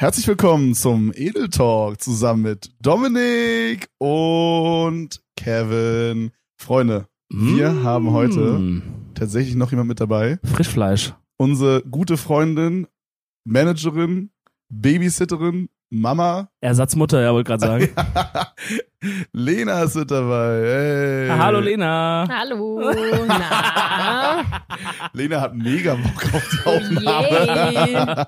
Herzlich willkommen zum Edel Talk zusammen mit Dominik und Kevin. Freunde, wir Mm. haben heute tatsächlich noch jemand mit dabei. Frischfleisch. Unsere gute Freundin, Managerin, Babysitterin, Mama. Ersatzmutter, ja, wollte gerade sagen. Lena ist mit dabei. Hey. Ah, Hallo Lena. Hallo. Na? Lena hat mega Bock auf die Aufnahme. Yay.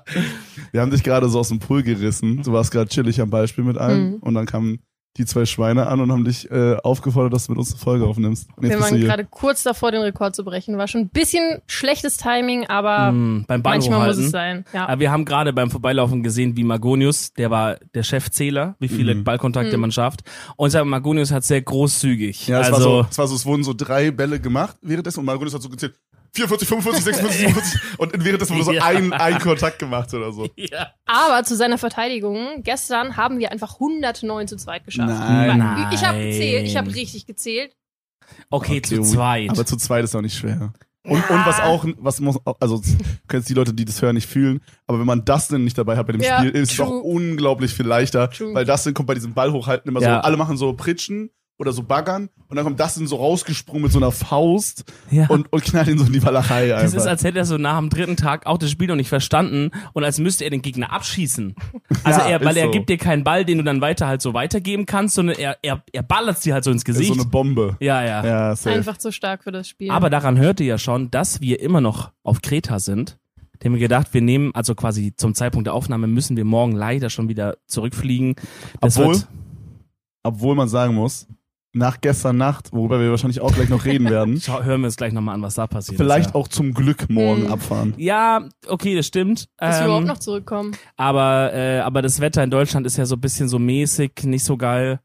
Wir haben dich gerade so aus dem Pool gerissen. Du warst gerade chillig am Beispiel mit einem Mhm. und dann kamen die zwei Schweine an und haben dich äh, aufgefordert, dass du mit uns eine Folge aufnimmst. Und jetzt Wir waren gerade kurz davor, den Rekord zu brechen. War schon ein bisschen schlechtes Timing, aber Mm, beim manchmal muss hochhalten. es sein. Ja. Aber wir haben gerade beim Vorbeilaufen gesehen, wie Magonius, der war der Chefzähler, wie viele Mhm. Ballkontakte Mhm. man schafft. Und Magonius hat sehr großzügig. Ja, es also, war so, es war so, es wurden so drei Bälle gemacht währenddessen und Margulis hat so gezählt. 44, 45, 46, 47 und währenddessen wurde so Ja. ein, ein Kontakt gemacht oder so. ja. Aber zu seiner Verteidigung, gestern haben wir einfach 109 zu zweit geschafft. Nein. Weil- Ich habe Nein. gezählt, ich habe richtig gezählt. Okay, zu gut. zweit. Aber zu zweit ist auch nicht schwer. Und, und was auch, was muss, also können jetzt die Leute, die das hören, nicht fühlen, aber wenn man Dustin nicht dabei hat bei dem Ja, Spiel, ist es true. auch unglaublich viel leichter, True. weil Dustin kommt bei diesem Ball hochhalten immer Ja. so, alle machen so Pritschen oder so Baggern und dann kommt Dustin so rausgesprungen mit so einer Faust ja. und, und knallt ihn so in die Walachei das einfach. ist, als hätte er so nach dem dritten Tag auch das Spiel noch nicht verstanden und als müsste er den Gegner abschießen. Also Ja, er, weil er so. gibt dir keinen Ball, den du dann weiter halt so weitergeben kannst, sondern er, er, er ballert sie halt so ins Das ist Gesicht. so eine Bombe. ja, ja. Ja, safe. Einfach zu stark für das Spiel. Aber daran hört ihr ja schon, dass wir immer noch auf Kreta sind. Die haben wir gedacht, wir nehmen, also quasi zum Zeitpunkt der Aufnahme müssen wir morgen leider schon wieder zurückfliegen. Das Obwohl, wird, obwohl man sagen muss, nach gestern Nacht, worüber wir wahrscheinlich auch gleich noch reden werden, schau, hören wir uns gleich nochmal an, was da passiert vielleicht ist. Ja. auch zum Glück morgen Hm. abfahren. Ja, okay, das stimmt. Dass wir Ähm, überhaupt noch zurückkommen. aber, äh, aber das Wetter in Deutschland ist ja so ein bisschen so mäßig, nicht so geil.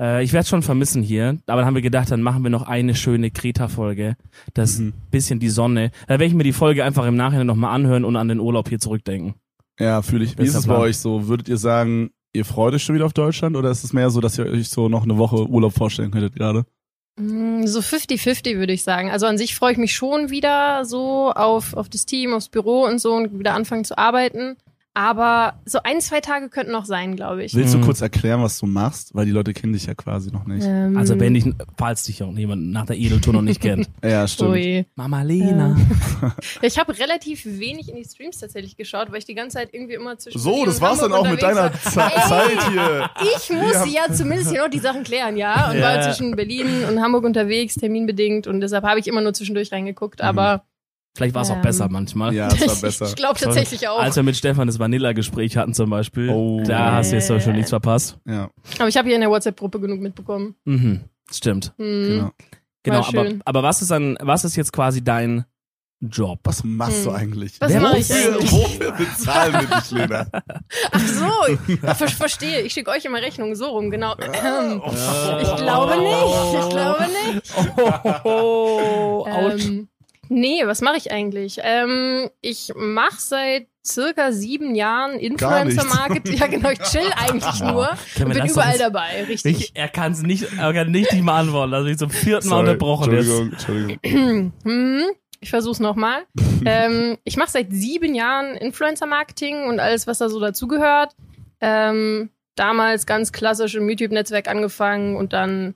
Äh, ich werde schon vermissen hier. Aber dann haben wir gedacht, dann machen wir noch eine schöne Kreta-Folge. Das Mhm. bisschen die Sonne. Da werde ich mir die Folge einfach im Nachhinein nochmal anhören und an den Urlaub hier zurückdenken. Ja, fühle ich. Wie ist es bei euch so? Würdet ihr sagen, ihr freut euch schon wieder auf Deutschland oder ist es mehr so, dass ihr euch so noch eine Woche Urlaub vorstellen könntet gerade? Mm, So 50-50 würde ich sagen. Also an sich freue ich mich schon wieder so auf, auf das Team, aufs Büro und so und wieder anfangen zu arbeiten. Aber so ein, zwei Tage könnten noch sein, glaube ich. Willst du Mhm. kurz erklären, was du machst? Weil die Leute kennen dich ja quasi noch nicht. Ähm, Also wenn ich, falls dich auch jemand nach der Edeltour noch nicht kennt. Ja, stimmt. Ui. Mama Lena. Ja, ich habe relativ wenig in die Streams tatsächlich geschaut, weil ich die ganze Zeit irgendwie immer zwischen So, das war's dann auch mit deiner Ey! Zeit hier. Ich muss ja. zumindest hier noch die Sachen klären, ja. Und Ja. war zwischen Berlin und Hamburg unterwegs, terminbedingt. Und deshalb habe ich immer nur zwischendurch reingeguckt. Aber Vielleicht war es auch Ähm, besser manchmal. Ja, es war besser. ich glaube tatsächlich auch. Als wir mit Stefan das Vanilla-Gespräch hatten zum Beispiel, Oh. da hast du jetzt doch schon nichts verpasst. Ja, Aber ich habe hier in der WhatsApp-Gruppe genug mitbekommen. Mhm, stimmt. Hm. genau. Genau, aber, aber was ist dann, was ist jetzt quasi dein Job? Was machst du Hm. eigentlich? Was mache ich eigentlich? wofür bezahlen wir dich, Lena? Ach so, ver verstehe. Ich schicke euch immer Rechnungen so rum, genau. Ich glaube nicht. Ich glaube nicht. Oh, Ähm, nee, was mache ich eigentlich? Ähm, ich mache seit circa sieben Jahren Influencer-Marketing. Ja, genau, ich chill eigentlich nur und bin überall dabei, richtig. Ich, er kann es nicht, er kann nicht die beantworten, also ich zum vierten Mal Sorry, unterbrochen ist. Entschuldigung, Entschuldigung. Hm, ich versuch's nochmal. ähm, ich mache seit sieben Jahren Influencer-Marketing und alles, was da so dazugehört. Ähm, damals ganz klassisch im YouTube-Netzwerk angefangen und dann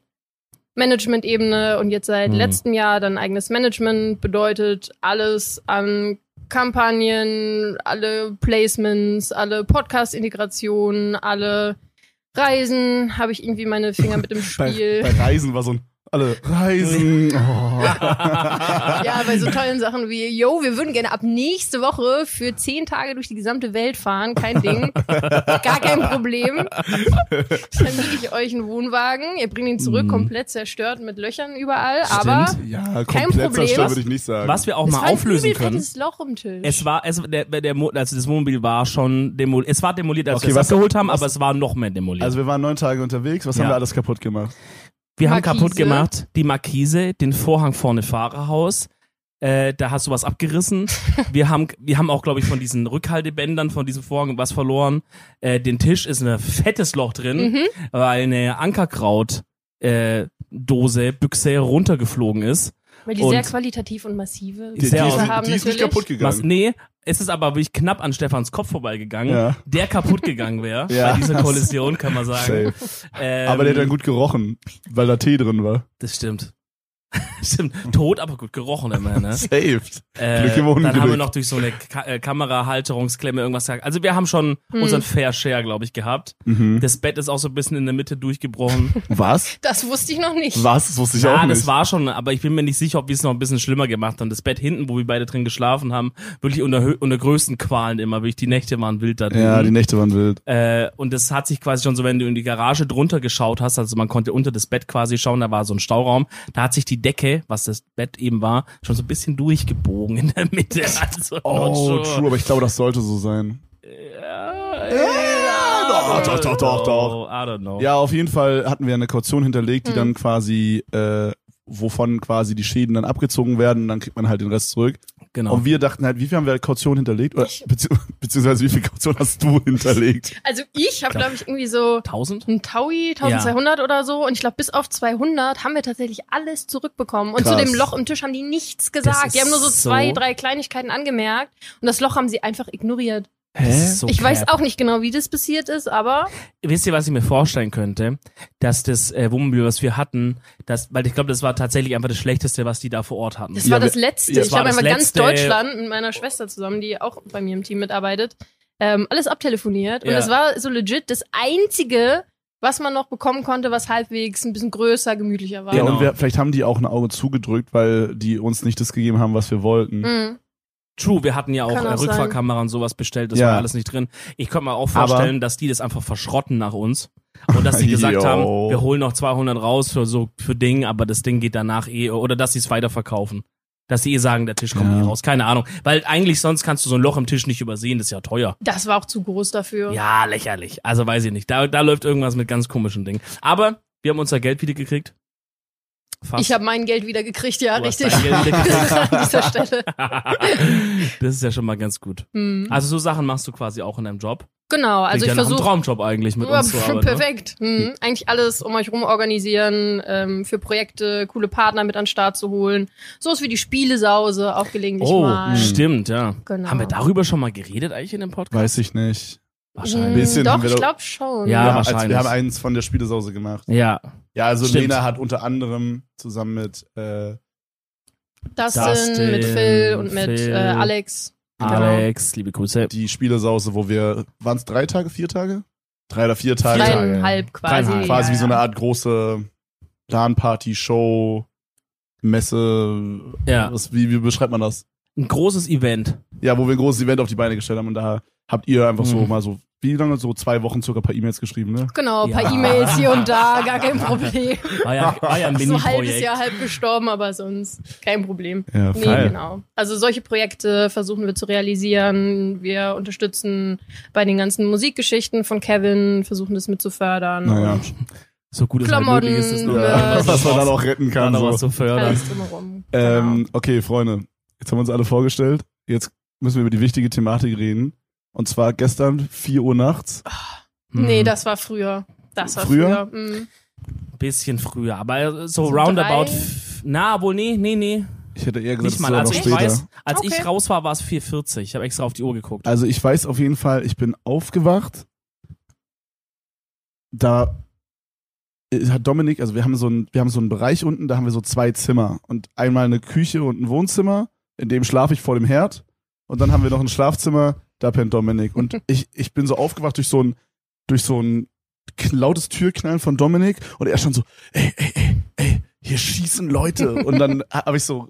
Management-Ebene und jetzt seit Mhm. letztem Jahr dann eigenes Management bedeutet alles an Kampagnen, alle Placements, alle Podcast-Integrationen, alle Reisen, habe ich irgendwie meine Finger mit im Bei, Spiel. bei Reisen war so ein, alle Reisen. Oh. Ja, bei so tollen Sachen wie, yo, wir würden gerne ab nächste Woche für zehn Tage durch die gesamte Welt fahren, kein Ding, gar kein Problem. Dann miete ich euch einen Wohnwagen, ihr bringt ihn zurück, Mhm. komplett zerstört mit Löchern überall, aber Stimmt. Ja, Kein komplett Problem. zerstört würde ich nicht sagen. Was wir auch es mal auflösen können. Loch im Tisch. Es war, es, der, der, also das Wohnmobil war schon demoliert. Es war demoliert, als Okay, wir es was- abgeholt haben, was- aber es war noch mehr demoliert. Also wir waren neun Tage unterwegs, was Ja. haben wir alles kaputt gemacht? Wir haben Markise. kaputt gemacht die Markise, den Vorhang vorne Fahrerhaus. Äh, da hast du was abgerissen. wir haben, wir haben auch, glaube ich, von diesen Rückhaltebändern von diesem Vorhang was verloren. Äh, den Tisch ist ein fettes Loch drin, Mhm. weil eine Ankerkraut äh, Dose, Büchse runtergeflogen ist. Weil die Und- sehr qualitativ und massive Die, die, Sehr ist, nicht- haben die ist nicht kaputt gegangen. Was, nee, es ist aber wirklich knapp an Stefans Kopf vorbeigegangen, Ja. der kaputt gegangen wäre Ja. bei dieser Kollision, kann man sagen. Ähm, Aber der hat dann gut gerochen, weil da Tee drin war. Das stimmt. stimmt. Tot, aber gut gerochen immer, ne? Saved. Äh, Glück im dann Unglück. haben wir noch durch so eine Ka äh, Kamerahalterungsklemme irgendwas gesagt. Also wir haben schon Hm. unseren Fair Share, glaube ich, gehabt. Mhm. Das Bett ist auch so ein bisschen in der Mitte durchgebrochen. Was? Das wusste ich noch nicht. Was? Das wusste ich ja, auch nicht. das war schon, aber ich bin mir nicht sicher, ob wir es noch ein bisschen schlimmer gemacht haben. Das Bett hinten, wo wir beide drin geschlafen haben, wirklich unter, unter größten Qualen immer, wirklich die Nächte waren wild da drin. ja, die Nächte waren wild. Äh, und das hat sich quasi schon so, wenn du in die Garage drunter geschaut hast, also man konnte unter das Bett quasi schauen, da war so ein Stauraum, da hat sich die Decke, was das Bett eben war, schon so ein bisschen durchgebogen in der Mitte. Also Oh, sure. true, aber ich glaube, das sollte so sein. Ja, doch, doch, doch, doch, doch. I don't know. Ja, auf jeden Fall hatten wir eine Kaution hinterlegt, die Mhm. dann quasi, äh, wovon quasi die Schäden dann abgezogen werden und dann kriegt man halt den Rest zurück. Genau. Und wir dachten halt, wie viel haben wir Kaution hinterlegt? Oder, bezieh beziehungsweise wie viel Kaution hast du hinterlegt? Also ich habe, glaube ich, irgendwie so 1000? ein Taui, 1200 oder so. Und ich glaube, bis auf 200 haben wir tatsächlich alles zurückbekommen. Und Krass. zu dem Loch im Tisch haben die nichts gesagt. Die haben nur so so- zwei, drei Kleinigkeiten angemerkt. Und das Loch haben sie einfach ignoriert. Das so ich weiß cap. auch nicht genau, wie das passiert ist, aber Wisst ihr, was ich mir vorstellen könnte? Dass das äh, Wohnmobil, was wir hatten, das, weil ich glaube, das war tatsächlich einfach das Schlechteste, was die da vor Ort hatten. das Ja, war das Letzte. ja, ich war habe das einfach ganz Deutschland mit meiner Schwester zusammen, die auch bei mir im Team mitarbeitet, ähm, alles abtelefoniert. Und Ja. das war so legit das Einzige, was man noch bekommen konnte, was halbwegs ein bisschen größer, gemütlicher war. Ja, Genau. und wir, vielleicht haben die auch ein Auge zugedrückt, weil die uns nicht das gegeben haben, was wir wollten. Mhm. True, wir hatten ja auch, Kann äh, auch sein. Rückfahrkamera und sowas bestellt, das Ja. war alles nicht drin. Ich könnte mir auch Aber- vorstellen, dass die das einfach verschrotten nach uns. Und dass sie gesagt haben, wir holen noch 200 raus für so für Ding, aber das Ding geht danach eh, oder dass sie es weiterverkaufen. Dass sie eh sagen, der Tisch kommt Ja. nie raus. Keine Ahnung. Weil eigentlich sonst kannst du so ein Loch im Tisch nicht übersehen, das ist ja teuer. Das war auch zu groß dafür. Ja, lächerlich. Also weiß ich nicht. Da, da läuft irgendwas mit ganz komischen Dingen. Aber wir haben unser Geld wieder gekriegt. Fast. Ich habe mein Geld wieder gekriegt, ja, Du hast richtig. dein Geld wieder gekriegt. An dieser Stelle. das ist ja schon mal ganz gut. Hm. Also so Sachen machst du quasi auch in deinem Job. Genau, also Klingt ich ja versuche Traumjob eigentlich mit uns zu arbeiten. ne? perfekt. Hm. Eigentlich alles um euch rum organisieren, ähm, für Projekte coole Partner mit an den Start zu holen. So ist wie die Spielesause auch gelegentlich Oh, mal. stimmt, ja. Genau. Haben wir darüber schon mal geredet eigentlich in dem Podcast? Weiß ich nicht. Wahrscheinlich. bisschen Hm, haben Doch, wir ich glaube schon. Ja, wir, haben, wahrscheinlich. als, wir haben eins von der Spielesause gemacht. Ja. Ja, also Stimmt. Lena hat unter anderem zusammen mit äh, Dustin, Dustin, mit Phil und mit Phil. Äh, Alex. Genau. Alex, liebe Grüße. die Spielesause, wo wir, waren es drei Tage, vier Tage? Drei oder vier Tage. Dreieinhalb quasi. Dreieinhalb. Quasi ja, wie so ja. eine Art große LAN-Party, Show, Messe. Ja. Was, wie, wie beschreibt man das? Ein großes Event. Ja, wo wir ein großes Event auf die Beine gestellt haben und da habt ihr einfach so Mhm. mal so, wie lange? So zwei Wochen circa ein paar E-Mails geschrieben, ne? Genau, ein paar Ja. E-Mails hier und da, gar kein Problem. War ja, war ja ein so ein halbes. Jahr halb gestorben, aber sonst kein Problem. Ja, Nee, Geil. genau. Also solche Projekte versuchen wir zu realisieren. Wir unterstützen bei den ganzen Musikgeschichten von Kevin, versuchen das mit zu fördern. Naja. So gut es halt Klamotten, möglich ist, es noch, Ja, was, man dann auch retten kann. So. was zu fördern. drumherum. Ähm, genau. okay, Freunde, jetzt haben wir uns alle vorgestellt. Jetzt müssen wir über die wichtige Thematik reden. Und zwar gestern, 4 Uhr nachts. Hm. Nee, das war früher. Das war Früher? früher. Mhm. Bisschen früher, aber so, So roundabout. drei? Na, wohl nee, nee, nee. Ich hätte eher gesagt, Nicht es mal. war Also noch ich später. weiß, als ich Okay. raus war, war es 4,40. Ich habe extra auf die Uhr geguckt. Also ich weiß auf jeden Fall, ich bin aufgewacht. Da äh, hat Dominik, also wir haben so ein, wir haben so einen Bereich unten, da haben wir so zwei Zimmer und einmal eine Küche und ein Wohnzimmer, in dem schlafe ich vor dem Herd und dann haben wir noch ein Schlafzimmer, da pennt Dominik und ich, ich bin so aufgewacht durch so ein, durch so ein lautes Türknallen von Dominik und er stand so, ey, ey, ey, ey, hier schießen Leute und dann habe ich so,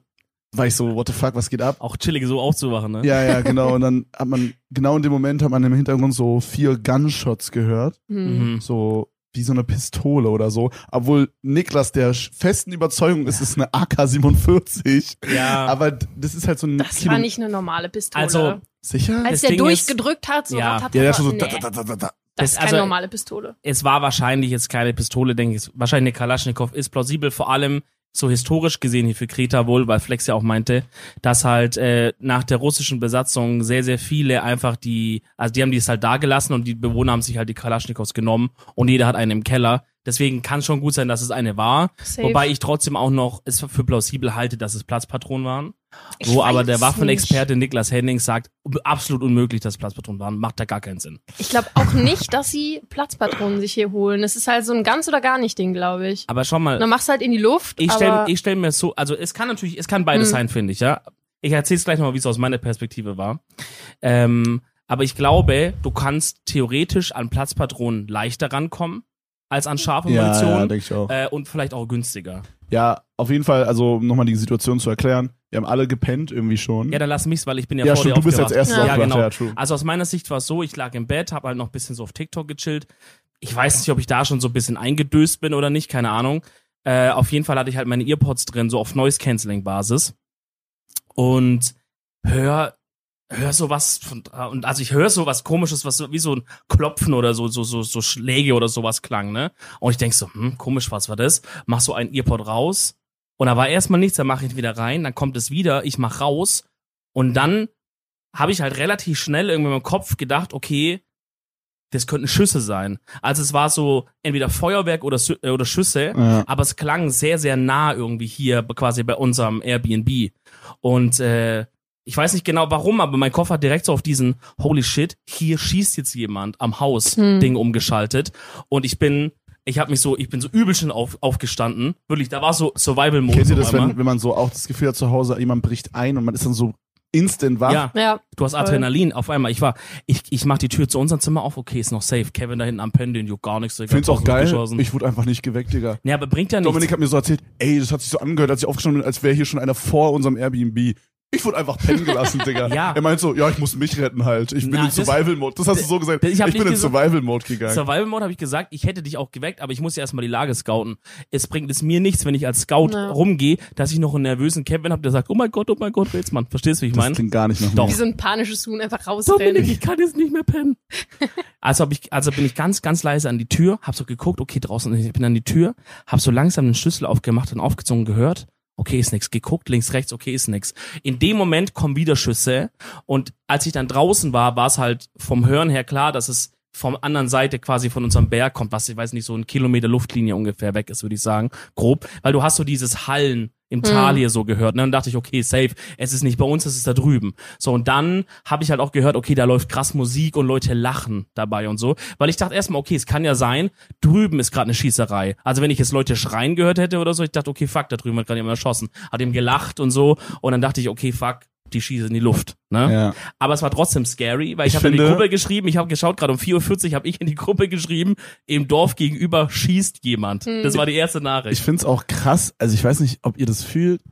war ich so, what the fuck, was geht ab? Auch chillig so aufzuwachen, ne? Ja, ja, genau. Und dann hat man, genau in dem Moment hat man im Hintergrund so vier Gunshots gehört. Mhm. So wie so eine Pistole oder so. Obwohl Niklas der festen Überzeugung ist, es ist eine AK-47. Ja. Aber das ist halt so ein Das Kilo- war nicht eine normale Pistole. Also, Sicher? Als das der Ding durchgedrückt hat, so Ja. hat, ja, der hat, schon so. nee, Da, da, da, da, da. das ist keine also- normale Pistole. es war wahrscheinlich jetzt keine Pistole, denke ich. Wahrscheinlich eine Kalaschnikow ist plausibel, vor allem so historisch gesehen hier für Kreta wohl, weil Flex ja auch meinte, dass halt äh, nach der russischen Besatzung sehr, sehr viele einfach die, also die haben die es halt da gelassen und die Bewohner haben sich halt die Kalaschnikows genommen und jeder hat einen im Keller. Deswegen kann schon gut sein, dass es eine war. Safe. Wobei ich trotzdem auch noch es für plausibel halte, dass es Platzpatronen waren. Ich Wo aber der Waffenexperte Niklas Henning sagt, absolut unmöglich, dass Platzpatronen waren. Macht da gar keinen Sinn. Ich glaube auch nicht, dass sie Platzpatronen sich hier holen. Es ist halt so ein ganz oder gar nicht Ding, glaube ich. Aber schau mal, Dann machst du halt in die Luft. ich stelle ich stell mir so, also es kann natürlich, es kann beides Hm. sein, finde ich, ja. Ich erzähle es gleich nochmal, wie es aus meiner Perspektive war. Ähm, aber ich glaube, du kannst theoretisch an Platzpatronen leichter rankommen als an scharfe Ja, ja Munition denke ich auch. äh, und vielleicht auch günstiger. Ja, auf jeden Fall, also um nochmal die Situation zu erklären. Wir haben alle gepennt irgendwie schon. Ja, dann lass mich's, weil ich bin ja, ja vor stimmt, dir du bist als aufgewacht. erstes Ja. Ja, aufgewacht. genau. Ja. Also aus meiner Sicht war es so, ich lag im Bett, habe halt noch ein bisschen so auf TikTok gechillt. Ich weiß nicht, ob ich da schon so ein bisschen eingedöst bin oder nicht, keine Ahnung. Äh, auf jeden Fall hatte ich halt meine Earpods drin, so auf Noise-Canceling-Basis. Und hör, hör so was von, und also ich höre so was komisches, was so, wie so ein Klopfen oder so, so, so, so Schläge oder sowas klang, ne? Und ich denk so, hm, komisch, was war das? Mach so ein Earpod raus. Und da war erstmal nichts, dann mache ich wieder rein, dann kommt es wieder, ich mach raus. Und dann habe ich halt relativ schnell irgendwie im Kopf gedacht, okay, das könnten Schüsse sein. Also es war so entweder Feuerwerk oder, äh, oder Schüsse, Ja. aber es klang sehr, sehr nah irgendwie hier quasi bei unserem Airbnb. Und äh, ich weiß nicht genau warum, aber mein Kopf hat direkt so auf diesen Holy shit, hier schießt jetzt jemand am Haus Hm. Ding umgeschaltet. Und ich bin, ich habe mich so, ich bin so übel schon auf, aufgestanden. Wirklich, da war so Survival-Modus. Kennt ihr das, wenn, wenn man so auch das Gefühl hat, zu Hause jemand bricht ein und man ist dann so instant wach? Ja, Ja, du hast. Adrenalin auf einmal. Ich war, ich, ich mach die Tür zu unserem Zimmer auf, okay, ist noch safe. Kevin da hinten am Pennen, den juckt gar nichts. Ich find's auch geil. Ich wurde einfach nicht geweckt, Digga. Nee, aber bringt ja nichts. Dominik hat mir so erzählt, ey, das hat sich so angehört, als ich aufgestanden bin, als wäre hier schon einer vor unserem Airbnb. Ich wurde einfach pennen gelassen, Digga. Ja. Er meint so, ja, ich muss mich retten halt. Ich bin Na, in das- Survival-Mode. Das hast du so gesagt. ich Ich, bin in Survival-Mode gegangen. Survival Mode habe ich gesagt, ich hätte dich auch geweckt, aber ich muss ja erstmal die Lage scouten. Es bringt es mir nichts, wenn ich als Scout Ja. rumgehe, dass ich noch einen nervösen Kevin habe, der sagt, oh mein Gott, oh mein Gott, Rätsmann. Verstehst du, wie ich das meine? klingt gar nicht nach Doch. wie so ein panisches Huhn einfach Dominik, rausrennen. ich kann jetzt nicht mehr pennen. Also, hab ich, also bin ich ganz, ganz leise an die Tür, hab so geguckt, okay, draußen, ich bin an die Tür, hab so langsam den Schlüssel aufgemacht und aufgezogen gehört, okay, ist nix, geguckt, links, rechts, okay, ist nix. In dem Moment kommen wieder Schüsse und als ich dann draußen war, war es halt vom Hören her klar, dass es vom anderen Seite quasi von unserem Berg kommt, was ich weiß nicht, so ein Kilometer Luftlinie ungefähr weg ist, würde ich sagen, grob, weil du hast so dieses Hallen im Tal hier so gehört. Ne? Dann dachte ich, okay, safe, es ist nicht bei uns, es ist da drüben. So, und dann habe ich halt auch gehört, okay, da läuft krass Musik und Leute lachen dabei und so. Weil ich dachte erstmal, okay, es kann ja sein, drüben ist gerade eine Schießerei. Also wenn ich jetzt Leute schreien gehört hätte oder so, ich dachte, okay, fuck, da drüben wird gerade jemand erschossen. Hat ihm gelacht und so. Und dann dachte ich, okay, fuck, die schießen in die Luft. Ne? Ja. Aber es war trotzdem scary, weil ich, Ich habe in die finde- Gruppe geschrieben, ich habe geschaut, gerade um 4.40 Uhr habe ich in die Gruppe geschrieben, im Dorf gegenüber schießt jemand. Hm. Das war die erste Ich Nachricht. find's auch krass, also ich weiß nicht, ob ihr das fühlt,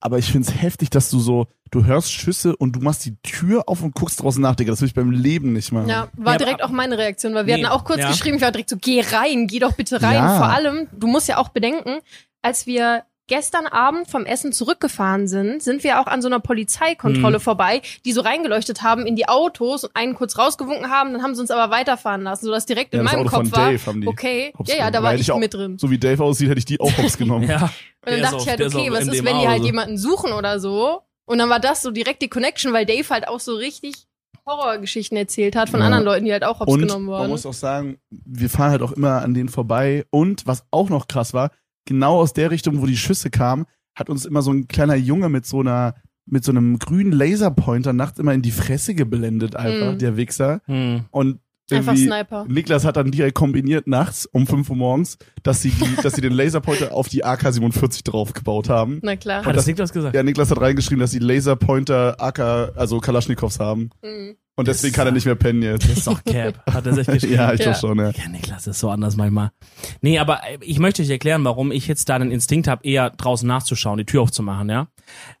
aber ich find's heftig, dass du so, du hörst Schüsse und du machst die Tür auf und guckst draußen nach, Digga. Das will ich beim Leben nicht machen. Ja, war Ja, direkt aber- auch meine Reaktion, weil wir Nee, hatten auch kurz ja. geschrieben, ich war direkt so, geh rein, geh doch bitte rein. Ja. Vor allem, du musst ja auch bedenken, als wir gestern Abend vom Essen zurückgefahren sind, sind wir auch an so einer Polizeikontrolle Hm. vorbei, die so reingeleuchtet haben in die Autos und einen kurz rausgewunken haben, dann haben sie uns aber weiterfahren lassen, sodass direkt Ja, in das meinem Auto Kopf von war, Dave haben die. okay, ja, ja, da war ich ich auch- mit drin. So wie Dave aussieht, hätte ich die auch hops genommen. Ja. Und dann Der ist dachte auf- ich halt, ist okay, was ist, MDMA wenn die halt so. jemanden suchen oder so? Und dann war das so direkt die Connection, weil Dave halt auch so richtig Horrorgeschichten erzählt hat von Ja. anderen Leuten, die halt auch hops Und genommen man wurden. muss auch sagen, wir fahren halt auch immer an denen vorbei. Und was auch noch krass war, genau aus der Richtung, wo die Schüsse kamen, hat uns immer so ein kleiner Junge mit so einer mit so einem grünen Laserpointer nachts immer in die Fresse geblendet, einfach, Mhm. der Wichser. Hm. Und Einfach Sniper. Niklas hat dann direkt kombiniert nachts um 5 Uhr morgens, dass sie, die, dass sie den Laserpointer auf die AK-47 draufgebaut haben. Na klar. Hat das Niklas gesagt? Ja, Niklas hat reingeschrieben, dass sie Laserpointer AK, also Kalaschnikows haben. Mhm. Und deswegen kann er nicht mehr pennen jetzt. Das ist doch Cap. Hat er sich geschrieben. ja, ich Ja. glaube schon, ja. Ja, Niklas ist so anders manchmal. Nee, aber äh, ich möchte euch erklären, warum ich jetzt da den Instinkt habe, eher draußen nachzuschauen, die Tür aufzumachen, ja.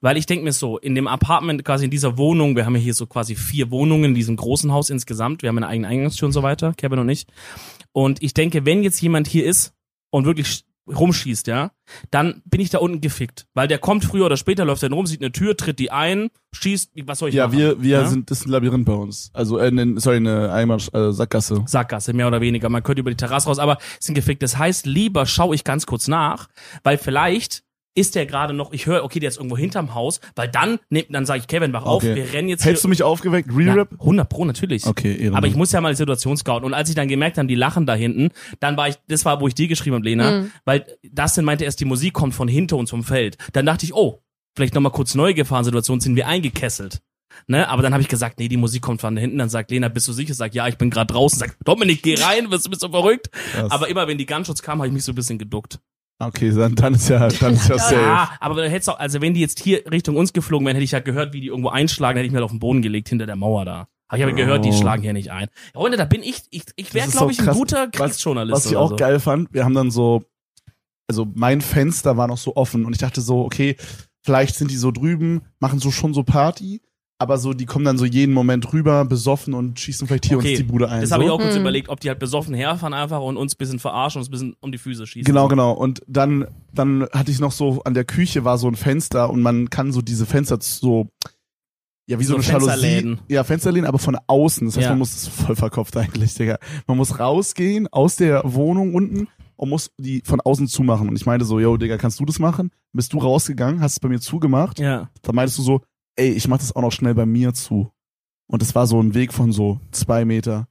Weil ich denke mir so, in dem Apartment, quasi in dieser Wohnung, wir haben ja hier so quasi vier Wohnungen in diesem großen Haus insgesamt, wir haben eine eigene Eingangstür und so weiter, Kevin und ich. Und ich denke, wenn jetzt jemand hier ist und wirklich rumschießt, ja, dann bin ich da unten gefickt. Weil der kommt früher oder später, läuft dann rum, sieht eine Tür, tritt die ein, schießt, was soll ich Ja, machen? wir, wir Ja? sind, das ist ein Labyrinth bei uns. Also, äh, ne, sorry, eine Eimer, äh, Sackgasse. Sackgasse, mehr oder weniger. Man könnte über die Terrasse raus, aber sind gefickt. Das heißt, lieber schaue ich ganz kurz nach, weil vielleicht ist der gerade noch, ich höre, okay, der ist irgendwo hinterm Haus, weil dann, ne, dann sage ich, Kevin, wach auf, Okay. wir rennen jetzt Hättest du mich aufgeweckt? Re-Rap? ja, 100 Pro, natürlich. Okay, Ehrenmann. Aber ich muss ja mal die Situation scouten. Und als ich dann gemerkt habe, die lachen da hinten, dann war ich, das war, wo ich dir geschrieben habe, Lena, Mhm. weil Dustin meinte erst, die Musik kommt von hinter uns vom Feld. Dann dachte ich, oh, vielleicht nochmal kurz neue Gefahrensituation, sind wir eingekesselt. Ne? Aber dann habe ich gesagt, nee, die Musik kommt von hinten. Dann sagt Lena, bist du sicher? Sag, ja, ich bin gerade draußen. Sag, Dominik, geh rein, bist du bist du verrückt? Krass. Aber immer wenn die Gunshots kamen, habe ich mich so ein bisschen geduckt. Okay, dann, dann ist ja, dann ist ja safe. Ja, aber dann hättest auch, also wenn die jetzt hier Richtung uns geflogen wären, hätte ich ja gehört, wie die irgendwo einschlagen, hätte ich mir halt auf den Boden gelegt hinter der Mauer da. Aber ich habe gehört, die Oh. schlagen hier nicht ein. Freunde, da bin ich, ich, ich wäre, glaube ich, ein guter Was- Kriegsjournalist. Was ich oder auch so. geil fand, wir haben dann so, also mein Fenster war noch so offen und ich dachte so, okay, vielleicht sind die so drüben, machen so schon so Party, aber so, die kommen dann so jeden Moment rüber, besoffen und schießen vielleicht hier Okay, uns die Bude ein. Das so. habe ich auch kurz Hm. überlegt, ob die halt besoffen herfahren einfach und uns ein bisschen verarschen und uns ein bisschen um die Füße schießen. Genau, genau. Und dann, dann hatte ich noch so, an der Küche war so ein Fenster und man kann so diese Fenster so, ja, wie so, So eine Jalousie. Fensterläden. Ja, Fensterläden, aber von außen. Das heißt, Ja. man muss, das ist voll verkopft eigentlich, Digga. Man muss rausgehen aus der Wohnung unten und muss die von außen zumachen. Und ich meinte so, yo, Digga, kannst du das machen? Bist du rausgegangen, hast es bei mir zugemacht. Ja. Dann meintest du so, ey, ich mach das auch noch schnell bei mir zu. Und es war so ein Weg von so zwei Meter.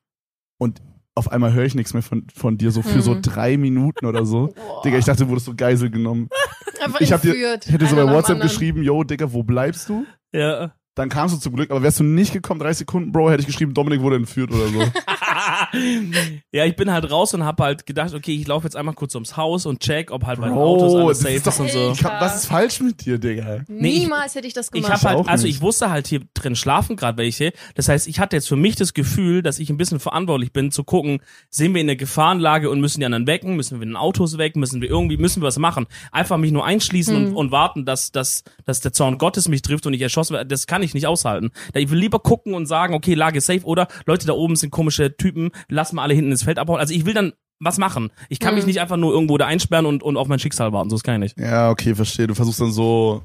Und auf einmal höre ich nichts mehr von, von dir, so für Mhm. so drei Minuten oder so. Boah. Digga, ich dachte, du wurdest so Geisel genommen. Einfach ich hab dir-. Ich hätte so bei WhatsApp anderen. geschrieben, yo, Digga, wo bleibst du? Ja. Dann kamst du zum Glück, aber wärst du nicht gekommen, 30 Sekunden, Bro, hätte ich geschrieben, Dominik wurde entführt oder so. ja, ich bin halt raus und habe halt gedacht, okay, ich laufe jetzt einmal kurz ums Haus und check, ob halt mein Auto alles das safe ist und so. Ich hab, was ist falsch mit dir, Digga? Nee, ich- Niemals hätte ich das Ich gemacht. habe halt, auch also ich wusste halt hier drin schlafen gerade welche. Das heißt, ich hatte jetzt für mich das Gefühl, dass ich ein bisschen verantwortlich bin, zu gucken, sind wir in der Gefahrenlage und müssen die anderen wecken, müssen wir in den Autos weg, müssen wir irgendwie, müssen wir was machen. Einfach mich nur einschließen und, und warten, dass, dass, dass der Zorn Gottes mich trifft und ich erschossen werde. Das kann ich nicht aushalten. Da Ich will lieber gucken und sagen, okay, Lage ist safe oder Leute da oben sind komische Typen, lass mal alle hinten ins Feld abhauen. Also ich will dann was machen. Ich kann mich nicht einfach nur irgendwo da einsperren und, und auf mein Schicksal warten. So ist kann ich nicht. Ja, okay, verstehe. Du versuchst dann so,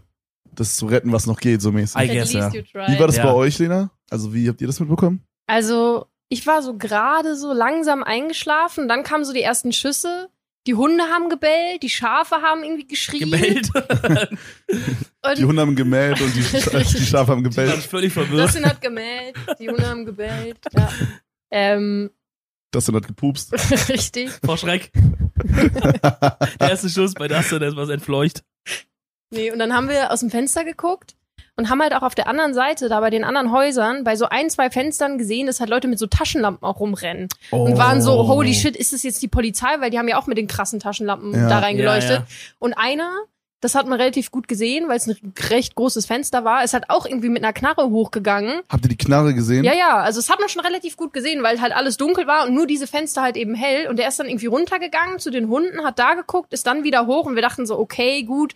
das zu retten, was noch geht, so mäßig. I guess, ja. Wie war das Ja. bei euch, Lena? Also, wie habt ihr das mitbekommen? Also, ich war so gerade so langsam eingeschlafen, dann kamen so die ersten Schüsse. Die Hunde haben gebellt, die Schafe haben irgendwie geschrien. Gebellt. Die Hunde haben gemäht und die, Sch- die Schafe haben Ich gebellt. völlig verwirrt. Dustin hat gemeldet, die Hunde haben gebellt. Ja. Ähm, Das hat gepupst. richtig. Vor Schreck. Der erste Schuss bei Dustin, der ist was entfleucht. Nee, und dann haben wir aus dem Fenster geguckt und haben halt auch auf der anderen Seite, da bei den anderen Häusern, bei so ein, zwei Fenstern gesehen, dass halt Leute mit so Taschenlampen auch rumrennen. Und waren Oh. so, holy shit, ist das jetzt die Polizei? Weil die haben ja auch mit den krassen Taschenlampen Ja. da reingeleuchtet. Ja, ja. Und einer, das hat man relativ gut gesehen, weil es ein recht großes Fenster war, ist halt auch irgendwie mit einer Knarre hochgegangen. Habt ihr die Knarre gesehen? Ja, ja, also das hat man schon relativ gut gesehen, weil halt alles dunkel war und nur diese Fenster halt eben hell. Und der ist dann irgendwie runtergegangen zu den Hunden, hat da geguckt, ist dann wieder hoch und wir dachten so, okay, gut,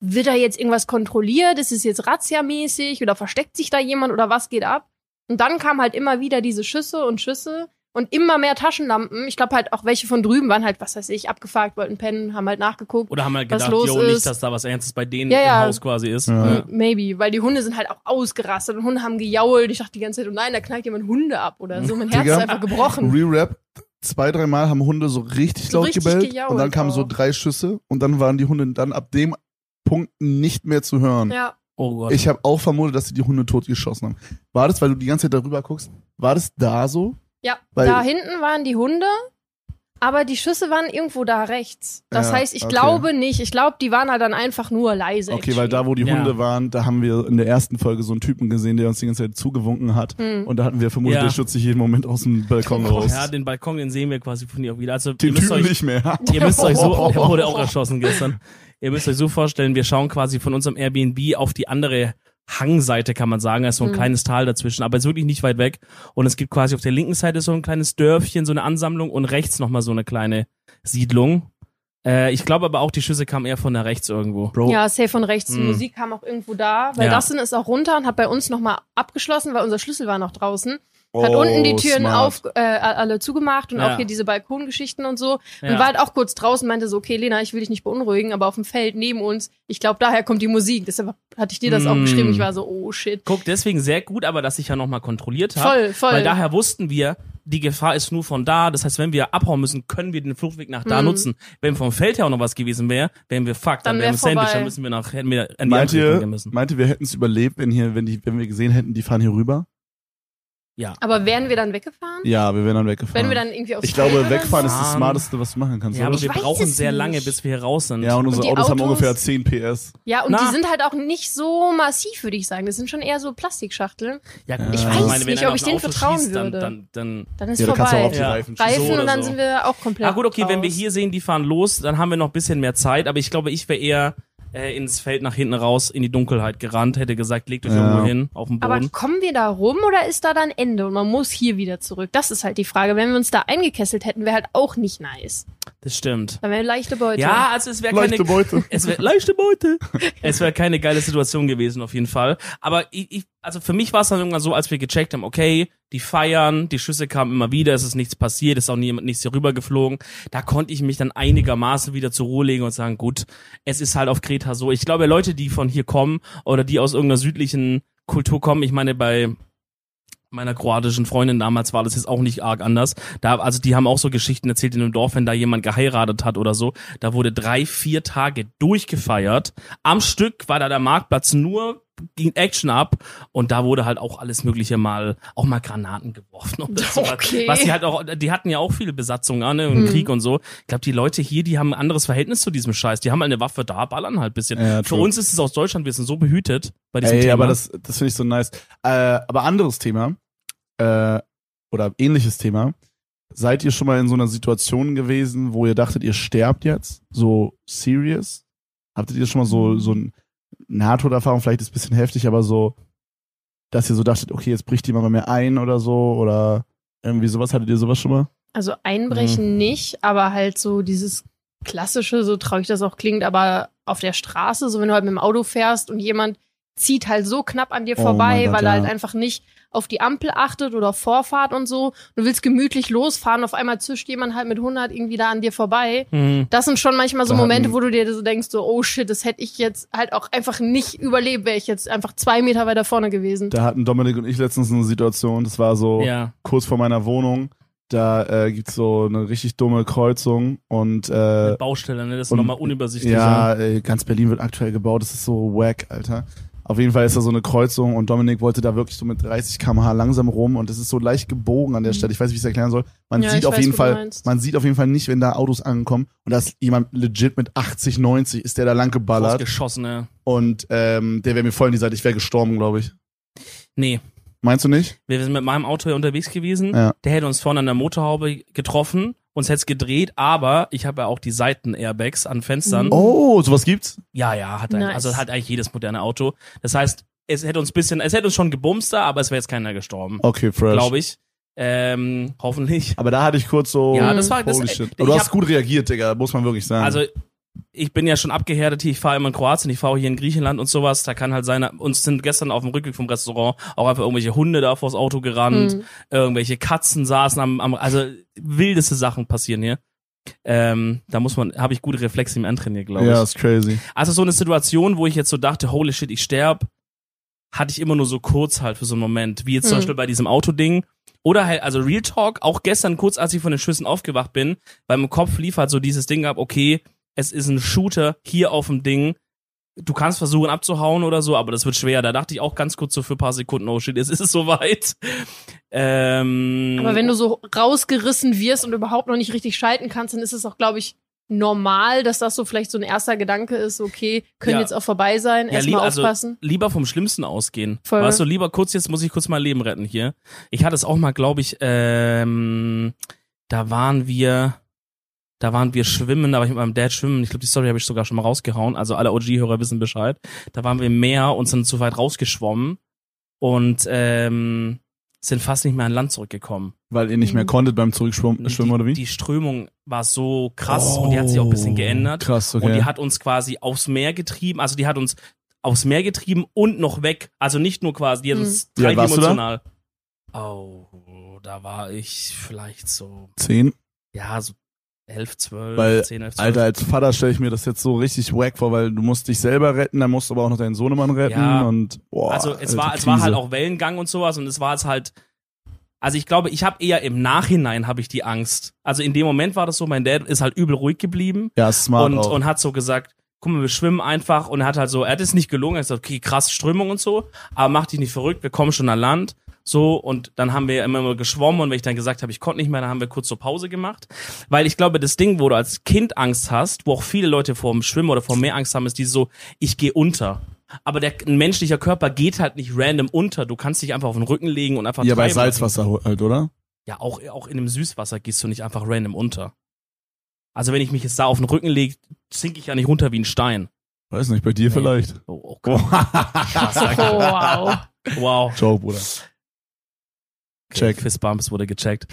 wird da jetzt irgendwas kontrolliert? Ist es jetzt Razzia-mäßig oder versteckt sich da jemand oder was geht ab? Und dann kamen halt immer wieder diese Schüsse und Schüsse und immer mehr Taschenlampen. Ich glaube halt auch welche von drüben waren halt, was weiß ich, abgefragt, wollten pennen, haben halt nachgeguckt. Oder haben halt Was gedacht, los jo, nicht, ist. dass da was Ernstes bei denen Ja, ja. im Haus quasi ist. Ja. Maybe, weil die Hunde sind halt auch ausgerastet und Hunde haben gejault. Ich dachte die ganze Zeit, oh nein, da knallt jemand Hunde ab oder so. Mein Herz Digga. ist einfach gebrochen. Re-Rap, zwei, dreimal haben Hunde so richtig So laut richtig gebellt. gejault Und dann kamen so auch. drei Schüsse und dann waren die Hunde dann ab dem Punkt nicht mehr zu hören. Ja, Oh Gott. Ich habe auch vermutet, dass sie die Hunde totgeschossen haben. War das, weil du die ganze Zeit darüber guckst, war das da so? Ja. Weil- da hinten waren die Hunde, aber die Schüsse waren irgendwo da rechts. Das Ja, heißt, ich okay. glaube nicht. Ich glaube, die waren halt dann einfach nur leise. Okay, weil da, wo die Ja. Hunde waren, da haben wir in der ersten Folge so einen Typen gesehen, der uns die ganze Zeit zugewunken hat. Hm. Und da hatten wir vermutet, Ja. der stürzt sich jeden Moment aus dem Balkon raus. ja, den Balkon, den sehen wir quasi von hier auch wieder. Also, Den Typen euch, nicht mehr. Ihr müsst euch so, er wurde auch erschossen gestern. Ihr müsst euch so vorstellen, wir schauen quasi von unserem Airbnb auf die andere Hangseite, kann man sagen. Da ist so ein Mhm. kleines Tal dazwischen, aber ist wirklich nicht weit weg. Und es gibt quasi auf der linken Seite so ein kleines Dörfchen, so eine Ansammlung und rechts nochmal so eine kleine Siedlung. Äh, ich glaube aber auch, die Schüsse kamen eher von da rechts irgendwo. Bro, Ja, safe von rechts. Die Hm. Musik kam auch irgendwo da, weil Ja. Dustin ist auch runter und hat bei uns nochmal abgeschlossen, weil unser Schlüssel war noch draußen. Hat Oh, unten die Türen smart. auf, äh, alle zugemacht und Ja. auch hier diese Balkongeschichten und so. Ja. Und war halt auch kurz draußen, meinte so, okay, Lena, ich will dich nicht beunruhigen, aber auf dem Feld neben uns, ich glaube, daher kommt die Musik. Deshalb hatte ich dir das auch Mm. geschrieben. Ich war so, oh shit. Guck, deswegen sehr gut, aber dass ich ja nochmal kontrolliert habe. Voll, voll. Weil daher wussten wir, die Gefahr ist nur von da. Das heißt, wenn wir abhauen müssen, können wir den Fluchtweg nach da Mhm. nutzen. Wenn vom Feld her auch noch was gewesen wäre, wären wir fucked. Dann, Dann wären wir Sandwich, dann müssen wir nach, hätten wir in die Meint ihr, müssen. meint ihr, wir hätten es überlebt, wenn hier, wenn die, wenn wir gesehen hätten, die fahren hier rüber? Ja. Aber wären wir dann weggefahren? Ja, wir wären dann weggefahren. Wenn wir dann irgendwie aufs ich glaube, wegfahren so? ist das. Smarteste, was du machen kannst. Ja, aber wir Ich weiß brauchen sehr nicht. lange, bis wir hier raus sind. ja, und unsere die Autos, haben Autos- ungefähr 10 PS. Ja, und Na. die sind halt auch nicht so massiv, würde ich sagen. Das sind schon eher so Plastikschachteln. Ja, gut, Ich ich weiß meine, wenn nicht, ob ich auf denen Auto vertrauen schießt, dann, würde. dann, dann Dann ist Ja, da kannst du auch vorbei. auf die Ja. Reifen So Reifen oder und dann so. sind wir auch komplett Ah gut, okay, wenn wir raus. hier sehen, die fahren los, dann haben wir noch ein bisschen mehr Zeit, aber ich glaube, ich wäre eher äh, ins Feld nach hinten raus, in die Dunkelheit gerannt, hätte gesagt, legt euch Ja. irgendwo hin, auf den Aber Boden. kommen wir da rum oder ist da dann Ende und man muss hier wieder zurück? Das ist halt die Frage. Wenn wir uns da eingekesselt hätten, wäre halt auch nicht nice. Das stimmt. Dann wäre leichte Beute. Ja, also es wäre keine Leichte Beute. es wäre leichte Beute. es wäre keine geile Situation gewesen auf jeden Fall. Aber ich, ich also für mich war es dann irgendwann so, als wir gecheckt haben, okay, die feiern, die Schüsse kamen immer wieder, es ist nichts passiert, es ist auch niemand nichts hier rüber geflogen. Da konnte ich mich dann einigermaßen wieder zur Ruhe legen und sagen, gut, es ist halt auf Kreta so. Ich glaube, Leute, die von hier kommen oder die aus irgendeiner südlichen Kultur kommen, ich meine, bei meiner kroatischen Freundin damals war das jetzt auch nicht arg anders. Da, also die haben auch so Geschichten erzählt in einem Dorf, wenn da jemand geheiratet hat oder so. Da wurde drei, vier Tage durchgefeiert. Am Stück war da der Marktplatz nur ging Action ab und da wurde halt auch alles mögliche mal, auch mal Granaten geworfen und so was. Okay. Was die halt auch, die hatten ja auch viele Besatzungen an, ne, und Mhm. Krieg und so. Ich glaube, die Leute hier, die haben ein anderes Verhältnis zu diesem Scheiß. Die haben halt eine Waffe da, ballern halt ein bisschen. Ja, Für uns ist es aus Deutschland, wir sind so behütet bei diesem Ey, Thema. aber das, das finde ich so nice. Äh, aber anderes Thema, äh, oder ähnliches Thema. Seid ihr schon mal in so einer Situation gewesen, wo ihr dachtet, ihr sterbt jetzt? So serious? Hattet ihr schon mal so, so ein Nahtoderfahrung? Vielleicht ist ein bisschen heftig, aber so, dass ihr so dachtet, okay, jetzt bricht jemand bei mir ein oder so, oder irgendwie sowas. Hattet ihr sowas schon mal? Also einbrechen Mhm. nicht, aber halt so dieses klassische, so traurig das auch klingt, aber auf der Straße, so wenn du halt mit dem Auto fährst und jemand zieht halt so knapp an dir Oh vorbei, mein Gott, weil er ja. halt einfach nicht auf die Ampel achtet oder auf Vorfahrt und so. Du willst gemütlich losfahren, auf einmal zischt jemand halt mit 100 irgendwie da an dir vorbei. Mhm. Das sind schon manchmal so Momente, wo du dir so denkst, so, oh shit, das hätte ich jetzt halt auch einfach nicht überlebt, wäre ich jetzt einfach zwei Meter weiter vorne gewesen. Da hatten Dominik und ich letztens eine Situation, das war so Ja. kurz vor meiner Wohnung. Da äh, gibt's so eine richtig dumme Kreuzung und äh, Baustelle, ne? Das ist nochmal unübersichtlicher. Ja, ey, ganz Berlin wird aktuell gebaut. Das ist so wack, Alter. Auf jeden Fall ist da so eine Kreuzung und Dominik wollte da wirklich so mit 30 km/h langsam rum und es ist so leicht gebogen an der Stelle. Ich weiß nicht, wie ich es erklären soll. Man Mhm. Ja, sieht auf weiß, jeden Fall, meinst. man sieht auf jeden Fall nicht, wenn da Autos ankommen und da ist jemand legit mit 80, 90 ist der da lang geballert Geschossen, ne? und ähm, der wäre mir voll in die Seite. Ich wäre gestorben, glaube ich. Nee. Meinst du nicht? Wir sind mit meinem Auto hier unterwegs gewesen. Ja. Der hätte uns vorne an der Motorhaube getroffen, uns hätte es gedreht, aber ich habe ja auch die Seiten-Airbags an Fenstern. Mhm. Oh, sowas gibt's? Ja, ja, hat ein, Nice. also hat eigentlich jedes moderne Auto. Das heißt, es hätte uns bisschen, es hätte uns schon gebumst da, aber es wäre jetzt keiner gestorben, Okay, fresh. glaube ich. Ähm, hoffentlich. Aber da hatte ich kurz so. Ja, das war das. Holy äh, shit. ich Aber du hast hab- gut reagiert, Digga, muss man wirklich sagen. Also ich bin ja schon abgehärtet hier, ich fahre immer in Kroatien, ich fahre hier in Griechenland und sowas, da kann halt sein, uns sind gestern auf dem Rückweg vom Restaurant auch einfach irgendwelche Hunde da vors Auto gerannt, Mhm. irgendwelche Katzen saßen am, am also wildeste Sachen passieren hier. Ähm, da muss man, habe ich gute Reflexe im Antrainieren, glaube ja, ich. ist crazy. Also so eine Situation, wo ich jetzt so dachte, holy shit, ich sterb, hatte ich immer nur so kurz halt für so einen Moment, wie jetzt zum Mhm. Beispiel bei diesem Autoding. Oder halt, also Real Talk, auch gestern kurz, als ich von den Schüssen aufgewacht bin, weil im Kopf lief halt so dieses Ding ab, okay, es ist ein Shooter hier auf dem Ding. Du kannst versuchen abzuhauen oder so, aber das wird schwer. Da dachte ich auch ganz kurz so für ein paar Sekunden, oh shit, jetzt ist es soweit. Ähm, Aber wenn du so rausgerissen wirst und überhaupt noch nicht richtig schalten kannst, dann ist es auch, glaube ich, normal, dass das so vielleicht so ein erster Gedanke ist, okay, können Ja. jetzt auch vorbei sein, Ja, erstmal lieber- also- aufpassen. lieber vom Schlimmsten ausgehen. Voll. Weißt du, lieber kurz, jetzt muss ich kurz mein Leben retten hier. Ich hatte es auch mal, glaube ich, ähm, da waren wir, da waren wir schwimmen, da war ich mit meinem Dad schwimmen. Ich glaube, die Story habe ich sogar schon mal rausgehauen. Also alle OG-Hörer wissen Bescheid. Da waren wir im Meer und sind zu weit rausgeschwommen und ähm, sind fast nicht mehr an Land zurückgekommen. Weil ihr nicht mehr Mhm. konntet beim Zurückschwimmen schwimmen, die, oder wie? Die Strömung war so krass und die hat sich auch ein bisschen geändert. Krass, okay. Und die hat uns quasi aufs Meer getrieben, also die hat uns aufs Meer getrieben und noch weg. Also nicht nur quasi, die hat Mhm. uns da? dreidimensional. Oh, da war ich vielleicht so, Zehn. ja, so elf, zwölf, Weil, zehn, elf, zwölf. Alter, als Vater stelle ich mir das jetzt so richtig wack vor, weil du musst dich selber retten, dann musst du aber auch noch deinen Sohnemann retten Ja. und boah, also es war, es war halt auch Wellengang und sowas und es war es halt Also ich glaube, ich habe eher im Nachhinein habe ich die Angst. Also in dem Moment war das so, mein Dad ist halt übel ruhig geblieben Ja, smart und, auch. und hat so gesagt, guck mal, wir schwimmen einfach und er hat halt so, er hat es nicht gelungen, er hat gesagt, okay, krass Strömung und so, aber mach dich nicht verrückt, wir kommen schon an Land. So, und dann haben wir immer mal geschwommen und wenn ich dann gesagt habe, ich konnte nicht mehr, dann haben wir kurz so Pause gemacht. Weil ich glaube, das Ding, wo du als Kind Angst hast, wo auch viele Leute vor dem Schwimmen oder vor dem Meer Angst haben, ist dieses so, ich gehe unter. Aber der ein menschlicher Körper geht halt nicht random unter. Du kannst dich einfach auf den Rücken legen und einfach ja, bei. Salzwasser halt, oder? Ja, auch, auch in einem Süßwasser gehst du nicht einfach random unter. Also wenn ich mich jetzt da auf den Rücken lege, sinke ich ja nicht runter wie ein Stein. Weiß nicht, bei dir Nee. vielleicht. Oh, oh Gott. Krass. Oh, wow. Wow. Ciao, Bruder. Check. Fistbumps wurde gecheckt.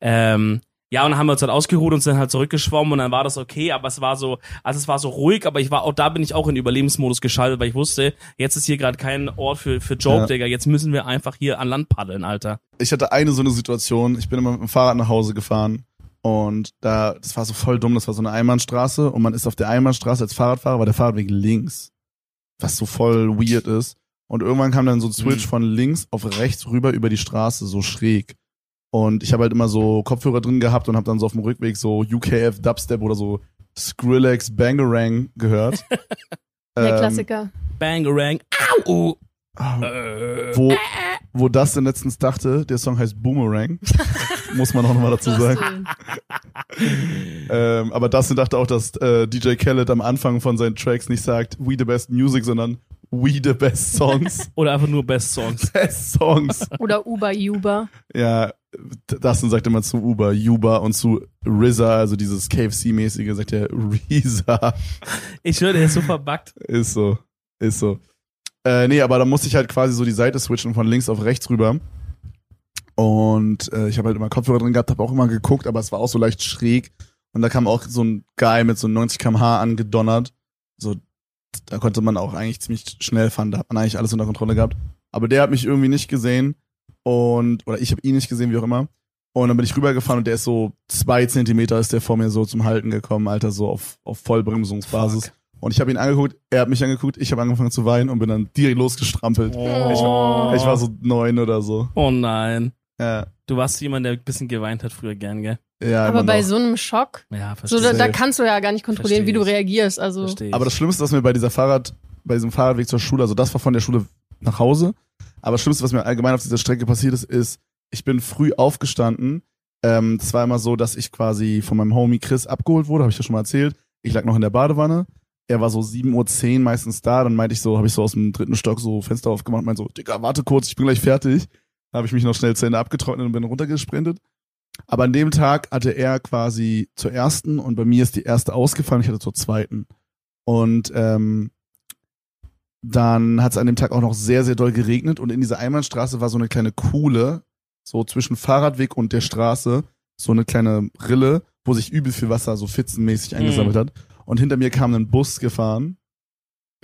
Ähm, ja, und dann haben wir uns halt ausgeruht und sind halt zurückgeschwommen und dann war das okay, aber es war so, also es war so ruhig, aber ich war auch da bin ich auch in Überlebensmodus geschaltet, weil ich wusste, jetzt ist hier gerade kein Ort für für Joke, Ja. Digga, jetzt müssen wir einfach hier an Land paddeln, Alter. Ich hatte eine so eine Situation, ich bin immer mit dem Fahrrad nach Hause gefahren und da, das war so voll dumm, das war so eine Einbahnstraße und man ist auf der Einbahnstraße als Fahrradfahrer, war der Fahrradweg links. Was so voll weird ist. Und irgendwann kam dann so ein Switch Mhm. von links auf rechts rüber über die Straße, so schräg. Und ich habe halt immer so Kopfhörer drin gehabt und habe dann so auf dem Rückweg so UKF Dubstep oder so Skrillex Bangarang gehört. Der Ähm, Klassiker. Bangarang. Au. Äh. wo, wo das denn letztens dachte, der Song heißt Boomerang. Muss man auch nochmal dazu sagen. Ähm, aber Dustin dachte auch, dass äh, DJ Khaled am Anfang von seinen Tracks nicht sagt We the best music, sondern We the best songs. Oder einfach nur Best Songs. best songs. Oder Uber Uber. Ja, Dustin sagt immer zu Uber, Uber und zu RZA, also dieses KFC-mäßige, sagt er Reza. Ich höre, der ist so verbuggt. Ist so, ist so. Äh, nee, aber da musste ich halt quasi so die Seite switchen von links auf rechts rüber. Und äh, ich habe halt immer Kopfhörer drin gehabt, habe auch immer geguckt, aber es war auch so leicht schräg. Und da kam auch so ein Guy mit so 90 km/h angedonnert. So, da konnte man auch eigentlich ziemlich schnell fahren. Da hat man eigentlich alles unter Kontrolle gehabt. Aber der hat mich irgendwie nicht gesehen. Und, oder ich habe ihn nicht gesehen, wie auch immer. Und dann bin ich rübergefahren und der ist so zwei Zentimeter ist der vor mir so zum Halten gekommen, Alter, so auf, auf Vollbremsungsbasis. Fuck. Und ich habe ihn angeguckt, er hat mich angeguckt, ich habe angefangen zu weinen und bin dann direkt losgestrampelt. Oh. Ich war so neun oder so. Oh nein. Ja, Du warst jemand, der ein bisschen geweint hat früher gern, gell? Ja Aber bei noch. so einem Schock, Ja, so, verstehe da, da kannst du ja gar nicht kontrollieren, Versteh wie du reagierst. Also. Aber das Schlimmste, was mir bei dieser Fahrrad, bei diesem Fahrradweg zur Schule, also das war von der Schule nach Hause. Aber das Schlimmste, was mir allgemein auf dieser Strecke passiert ist, ist, ich bin früh aufgestanden. Ähm, das war immer so, dass ich quasi von meinem Homie Chris abgeholt wurde, habe ich ja schon mal erzählt. Ich lag noch in der Badewanne. Er war so 7.10 Uhr meistens da. Dann meinte ich so, habe ich so aus dem dritten Stock so Fenster aufgemacht und meinte so, Digga, warte kurz, ich bin gleich fertig. Da habe ich mich noch schnell zu Ende abgetrocknet und bin runtergesprintet. Aber an dem Tag hatte er quasi zur ersten und bei mir ist die erste ausgefallen, ich hatte zur zweiten. Und ähm, dann hat es an dem Tag auch noch sehr, sehr doll geregnet und in dieser Einbahnstraße war so eine kleine Kuhle, so zwischen Fahrradweg und der Straße, so eine kleine Rille, wo sich übel viel Wasser so fitzenmäßig eingesammelt hat. Und hinter mir kam ein Bus gefahren.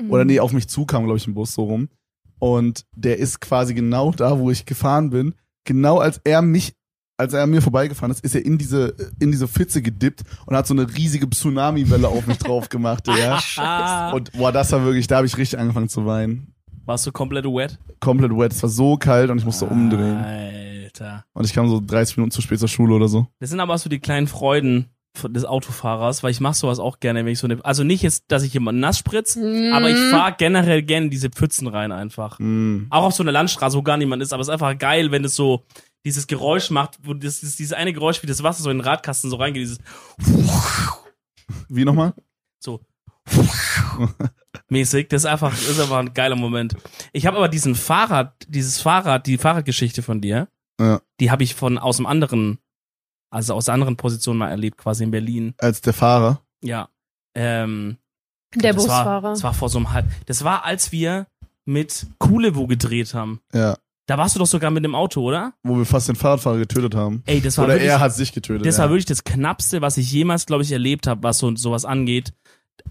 Mhm. Oder nee, auf mich zu kam, glaube ich, ein Bus so rum. Und der ist quasi genau da, wo ich gefahren bin. Genau als er mich, als er an mir vorbeigefahren ist, ist er in diese, in diese Pfütze gedippt und hat so eine riesige Tsunami-Welle auf mich drauf gemacht, ja. Ah, Und boah, das war wirklich, da habe ich richtig angefangen zu weinen. warst du komplett wet? Komplett wet. Es war so kalt und ich musste umdrehen. Alter. Und ich kam so 30 Minuten zu spät zur Schule oder so. Das sind aber so die kleinen Freuden des Autofahrers, weil ich mache sowas auch gerne, wenn ich so eine, also nicht jetzt, dass ich jemanden nass spritz, Mhm. aber ich fahre generell gerne in diese Pfützen rein einfach. Mm. Auch auf so einer Landstraße, wo gar niemand ist, aber es ist einfach geil, wenn es so dieses Geräusch macht, wo das, das dieses eine Geräusch, wie das Wasser so in den Radkasten so reingeht, dieses Wie nochmal? so mäßig, das ist einfach, das ist einfach ein geiler Moment. Ich habe aber diesen Fahrrad, dieses Fahrrad, die Fahrradgeschichte von dir, Ja. die habe ich von aus dem anderen, also aus anderen Positionen mal erlebt, quasi in Berlin. Als der Fahrer. Ja. Ähm, Der das Busfahrer. War, das war vor so einem halb. Das war, als wir mit Kulewo gedreht haben. Ja. Da warst du doch sogar mit dem Auto, oder? Wo wir fast den Fahrradfahrer getötet haben. Ey, das war Oder wirklich, er hat sich getötet. das ja. war wirklich das knappste, was ich jemals, glaube ich, erlebt habe, was so sowas angeht.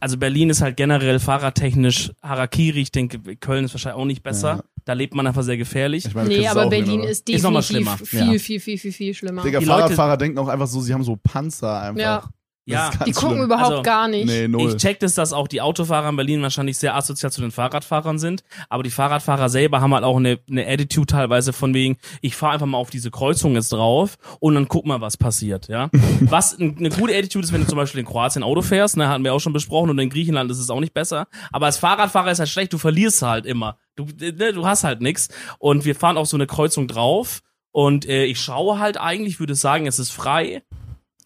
Also Berlin ist halt generell fahrradtechnisch Harakiri. Ich denke, Köln ist wahrscheinlich auch nicht besser. Ja. Da lebt man einfach sehr gefährlich. Ich meine, nee, aber Berlin mit, ist Ist noch mal definitiv schlimmer. viel, Ja. viel, viel, viel, viel schlimmer. Digga, Die Leute- Fahrradfahrer denken auch einfach so, sie haben so Panzer einfach. Ja. Ja, Die gucken schlimm. überhaupt Also, gar nicht. Nee, null. Ich check das, dass auch die Autofahrer in Berlin wahrscheinlich sehr asozial zu den Fahrradfahrern sind, aber die Fahrradfahrer selber haben halt auch eine, eine Attitude teilweise von wegen, ich fahre einfach mal auf diese Kreuzung jetzt drauf und dann guck mal, was passiert, ja. was ein- eine gute Attitude ist, wenn du zum Beispiel in Kroatien Auto fährst, ne, hatten wir auch schon besprochen und in Griechenland ist es auch nicht besser, aber als Fahrradfahrer ist halt schlecht, du verlierst halt immer. Du, ne, du hast halt nix und wir fahren auf so eine Kreuzung drauf und äh, ich schaue halt eigentlich, würde sagen, es ist frei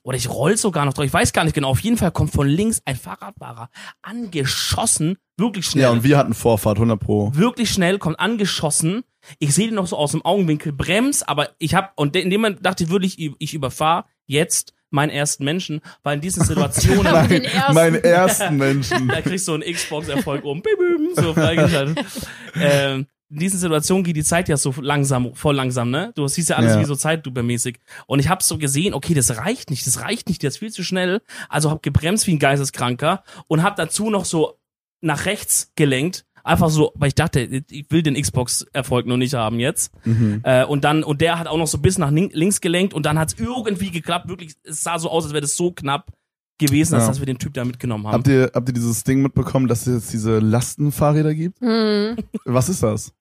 oder ich roll sogar noch drauf. Ich weiß gar nicht genau. Auf jeden Fall kommt von links ein Fahrradfahrer angeschossen, wirklich schnell. Ja, und wir hatten Vorfahrt, 100 pro. wirklich schnell, kommt angeschossen. Ich sehe den noch so aus dem Augenwinkel, brems, aber ich hab und in dem Moment dachte ich wirklich, ich, ich überfahre jetzt meinen ersten Menschen, weil in diesen Situationen den ersten. Mein ersten Menschen. da kriegst du einen Xbox-Erfolg um, bim, bim, so freigeschaltet. ähm, in diesen Situationen geht die Zeit ja so langsam, voll langsam, ne? Du siehst ja alles Ja. wie so Zeitlupe-mäßig. Und ich habe so gesehen, okay, das reicht nicht, das reicht nicht, das ist viel zu schnell. Also hab gebremst wie ein Geisteskranker und hab dazu noch so nach rechts gelenkt. Einfach so, weil ich dachte, ich will den Xbox-Erfolg noch nicht haben jetzt. Mhm. Äh, und dann, und der hat auch noch so bis nach link- links gelenkt und dann hat's irgendwie geklappt. Wirklich, es sah so aus, als wäre das so knapp gewesen, als Ja. dass wir den Typ da mitgenommen haben. Habt ihr, habt ihr dieses Ding mitbekommen, dass es jetzt diese Lastenfahrräder gibt? Hm. Was ist das?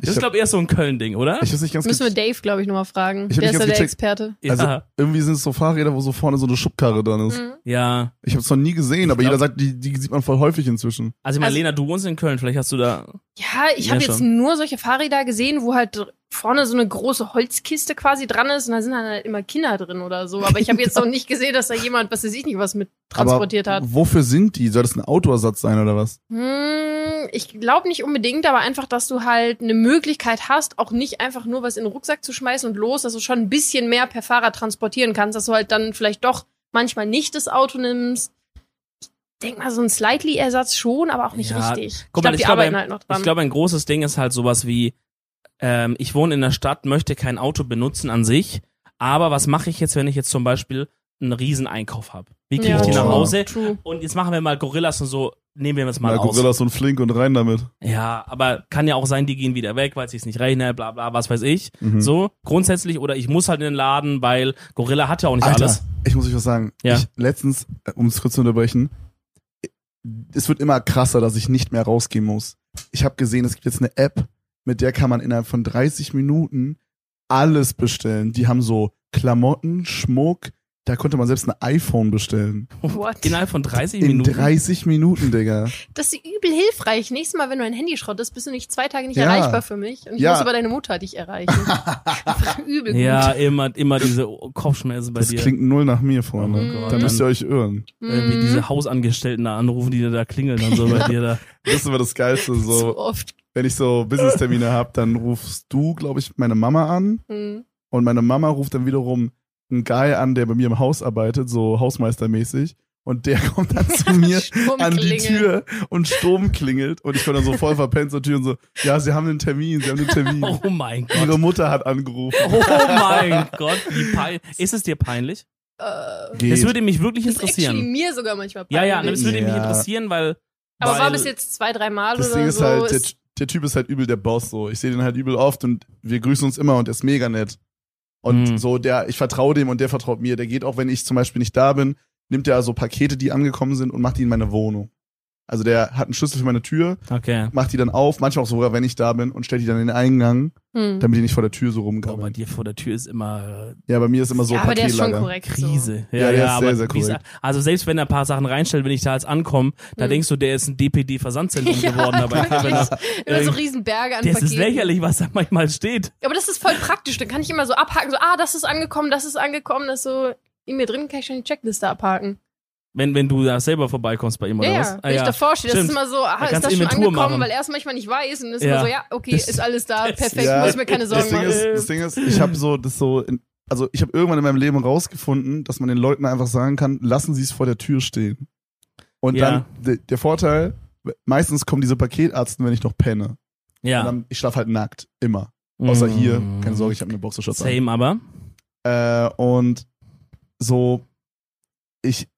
das ist, glaube ich, eher so ein Köln-Ding, oder? ich weiß nicht ganz Müssen wir Dave, glaube ich, nochmal fragen. Ich Der ist ja der. Experte. ja, Also irgendwie sind es so Fahrräder, wo so vorne so eine Schubkarre dran ist. Mhm. ja. Ich habe es noch nie gesehen, aber glaub- jeder sagt, die, die sieht man voll häufig inzwischen. Also, ich meine, Also- Lena, du wohnst in Köln, vielleicht hast du da. Ja, ich Ja, habe jetzt nur solche Fahrräder gesehen, wo halt vorne so eine große Holzkiste quasi dran ist und da sind dann halt immer Kinder drin oder so. Aber ich habe jetzt noch nicht gesehen, dass da jemand, was weiß ich nicht, was mit transportiert aber hat. wofür sind die? Soll das ein Autoersatz sein oder was? Hm, ich glaube nicht unbedingt, aber einfach, dass du halt eine Möglichkeit hast, auch nicht einfach nur was in den Rucksack zu schmeißen und los, dass du schon ein bisschen mehr per Fahrrad transportieren kannst, dass du halt dann vielleicht doch manchmal nicht das Auto nimmst. Ich denk mal, so ein Slightly-Ersatz schon, aber auch nicht Ja, richtig. Ich guck glaube, mal, die ich glaube, arbeiten halt noch dran. Ich glaube, ein großes Ding ist halt sowas wie, ähm, ich wohne in der Stadt, möchte kein Auto benutzen an sich, aber was mache ich jetzt, wenn ich jetzt zum Beispiel einen Rieseneinkauf habe? Wie kriege ich die nach true. Hause? True. Und jetzt machen wir mal Gorillas und so, nehmen wir das mal Na, aus. Gorillas und Flink und rein damit. Ja, aber kann ja auch sein, die gehen wieder weg, weil es sich nicht rechnet, bla bla, was weiß ich. Mhm. So, grundsätzlich, oder ich muss halt in den Laden, weil Gorilla hat ja auch nicht Alter, alles. ich muss euch was sagen. Ja. Ich, letztens, äh, um es kurz zu unterbrechen, es wird immer krasser, dass ich nicht mehr rausgehen muss. Ich habe gesehen, es gibt jetzt eine App, mit der kann man innerhalb von 30 Minuten alles bestellen. Die haben so Klamotten, Schmuck, da konnte man selbst ein iPhone bestellen. What? Innerhalb von 30 In Minuten. 30 Minuten, Digga. Das ist übel hilfreich. Nächstes Mal, wenn du ein Handy schrottest, bist du nicht zwei Tage nicht Ja. erreichbar für mich. Und ich Ja. muss über deine Mutter dich erreichen. Übel gut. ja, immer, immer diese Kopfschmerzen bei Das dir. klingt null nach mir, Freunde. Oh da Gott. müsst ihr euch irren. Irgendwie Mhm. diese Hausangestellten da anrufen, die da klingeln dann so bei dir da. Das ist immer das Geilste. so So, oft. Wenn ich so Business-Termine hab, dann rufst du, glaube ich, meine Mama an. Mhm. Und meine Mama ruft dann wiederum einen Guy an, der bei mir im Haus arbeitet, so hausmeistermäßig. Und der kommt dann zu mir an die. Tür und Sturm klingelt. Und ich bin dann so voll verpennt zur Tür und so, ja, sie haben einen Termin, sie haben einen Termin. Oh mein Gott. Ihre Mutter hat angerufen. Oh mein Gott, wie peinlich. Ist es dir peinlich? Äh, Geht. Das würde mich wirklich das interessieren. mir sogar manchmal Ja, ja, peinlich. das würde mich Ja. interessieren, weil. Aber weil, war bis jetzt zwei, drei Mal das oder Ding ist so. halt, ist, der Typ ist halt übel der Boss so. Ich sehe den halt übel oft und wir grüßen uns immer und er ist mega nett. Und Mhm. so, der, ich vertraue dem und der vertraut mir. Der geht auch, wenn ich zum Beispiel nicht da bin, nimmt er so Pakete, die angekommen sind und macht die in meine Wohnung. Also der hat einen Schlüssel für meine Tür, Okay. macht die dann auf, manchmal auch sogar, wenn ich da bin, und stellt die dann in den Eingang, hm. damit die nicht vor der Tür so Oh, bei rumgabbeln. dir vor der Tür ist immer Ja, bei mir ist immer so ja, aber der ist schon korrekt. Krise. Ja, der ist sehr, aber sehr gesagt, Also selbst wenn er ein paar Sachen reinstellt, wenn ich da jetzt ankomme, da Hm. denkst du, der ist ein DPD-Versandzentrum Ja, geworden. Aber er, So. Immer so äh, riesen Berge an das Paketen. ist lächerlich, was da manchmal steht. Aber das ist voll praktisch. Dann kann ich immer so abhaken, so, ah, das ist angekommen, das ist angekommen, das ist so in mir drin, kann ich schon die Checkliste abhaken. Wenn, wenn du da selber vorbeikommst bei ihm oder Ja, was? ja. Wenn ich davor stehe, das ist immer so, ah, Da ist das schon Inventur angekommen, machen. weil er es manchmal nicht weiß und ist Ja. immer so, ja, okay, Das- ist alles da, das- perfekt, Ja, muss ich mir keine Das Sorgen Ding, machen. ist, das Ding ist, ich habe so das so, in, also ich habe irgendwann in meinem Leben rausgefunden, dass man den Leuten einfach sagen kann, lassen Sie es vor der Tür stehen. Und Ja. dann de, der Vorteil, meistens kommen diese Paketarzten, wenn ich noch penne. Und Ja. dann, ich schlafe halt nackt, immer. Außer hier, Mm. keine Sorge, ich habe eine Boxershorts an. Same aber. Äh, und so, ich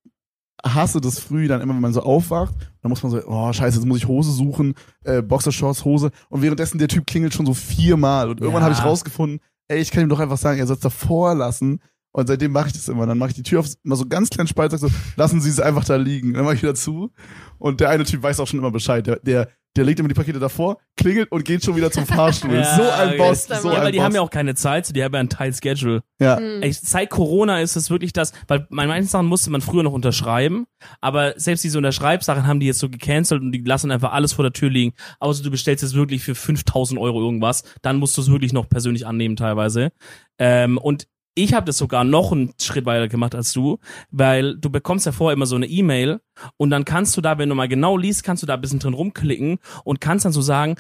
hasse das früh dann immer, wenn man so aufwacht, dann muss man so, oh scheiße, jetzt muss ich Hose suchen, äh, Boxershorts, Hose und währenddessen der Typ klingelt schon so viermal und irgendwann Ja. habe ich rausgefunden, ey, ich kann ihm doch einfach sagen, er soll es davor lassen Und seitdem mache ich das immer. Dann mache ich die Tür auf, mal so ganz kleinen Spalt, sag so, lassen Sie es einfach da liegen. Dann mache ich wieder zu. Und der eine Typ weiß auch schon immer Bescheid. Der, der, der legt immer die Pakete davor, klingelt und geht schon wieder zum Fahrstuhl. Ja, so ein okay. Boss, Ja, so Ja, ein weil die Boss. haben ja auch keine Zeit, die haben ja einen Tight Schedule. ja. Hm. Ey, seit Corona ist es wirklich das, weil bei manchen Sachen musste man früher noch unterschreiben, aber selbst diese Unterschreibsachen haben die jetzt so gecancelt und die lassen einfach alles vor der Tür liegen. Außer du bestellst jetzt wirklich für 5000 Euro irgendwas, dann musst du es wirklich noch persönlich annehmen teilweise. Ähm, und ich habe das sogar noch einen Schritt weiter gemacht als du, weil du bekommst ja vorher immer so eine E-Mail und dann kannst du da, wenn du mal genau liest, kannst du da ein bisschen drin rumklicken und kannst dann so sagen,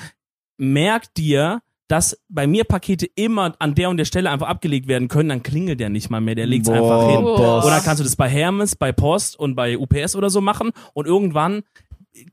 merk dir, dass bei mir Pakete immer an der und der Stelle einfach abgelegt werden können, dann klingelt der nicht mal mehr, der legt es einfach hin. Boss. Oder kannst du das bei Hermes, bei Post und bei UPS oder so machen und irgendwann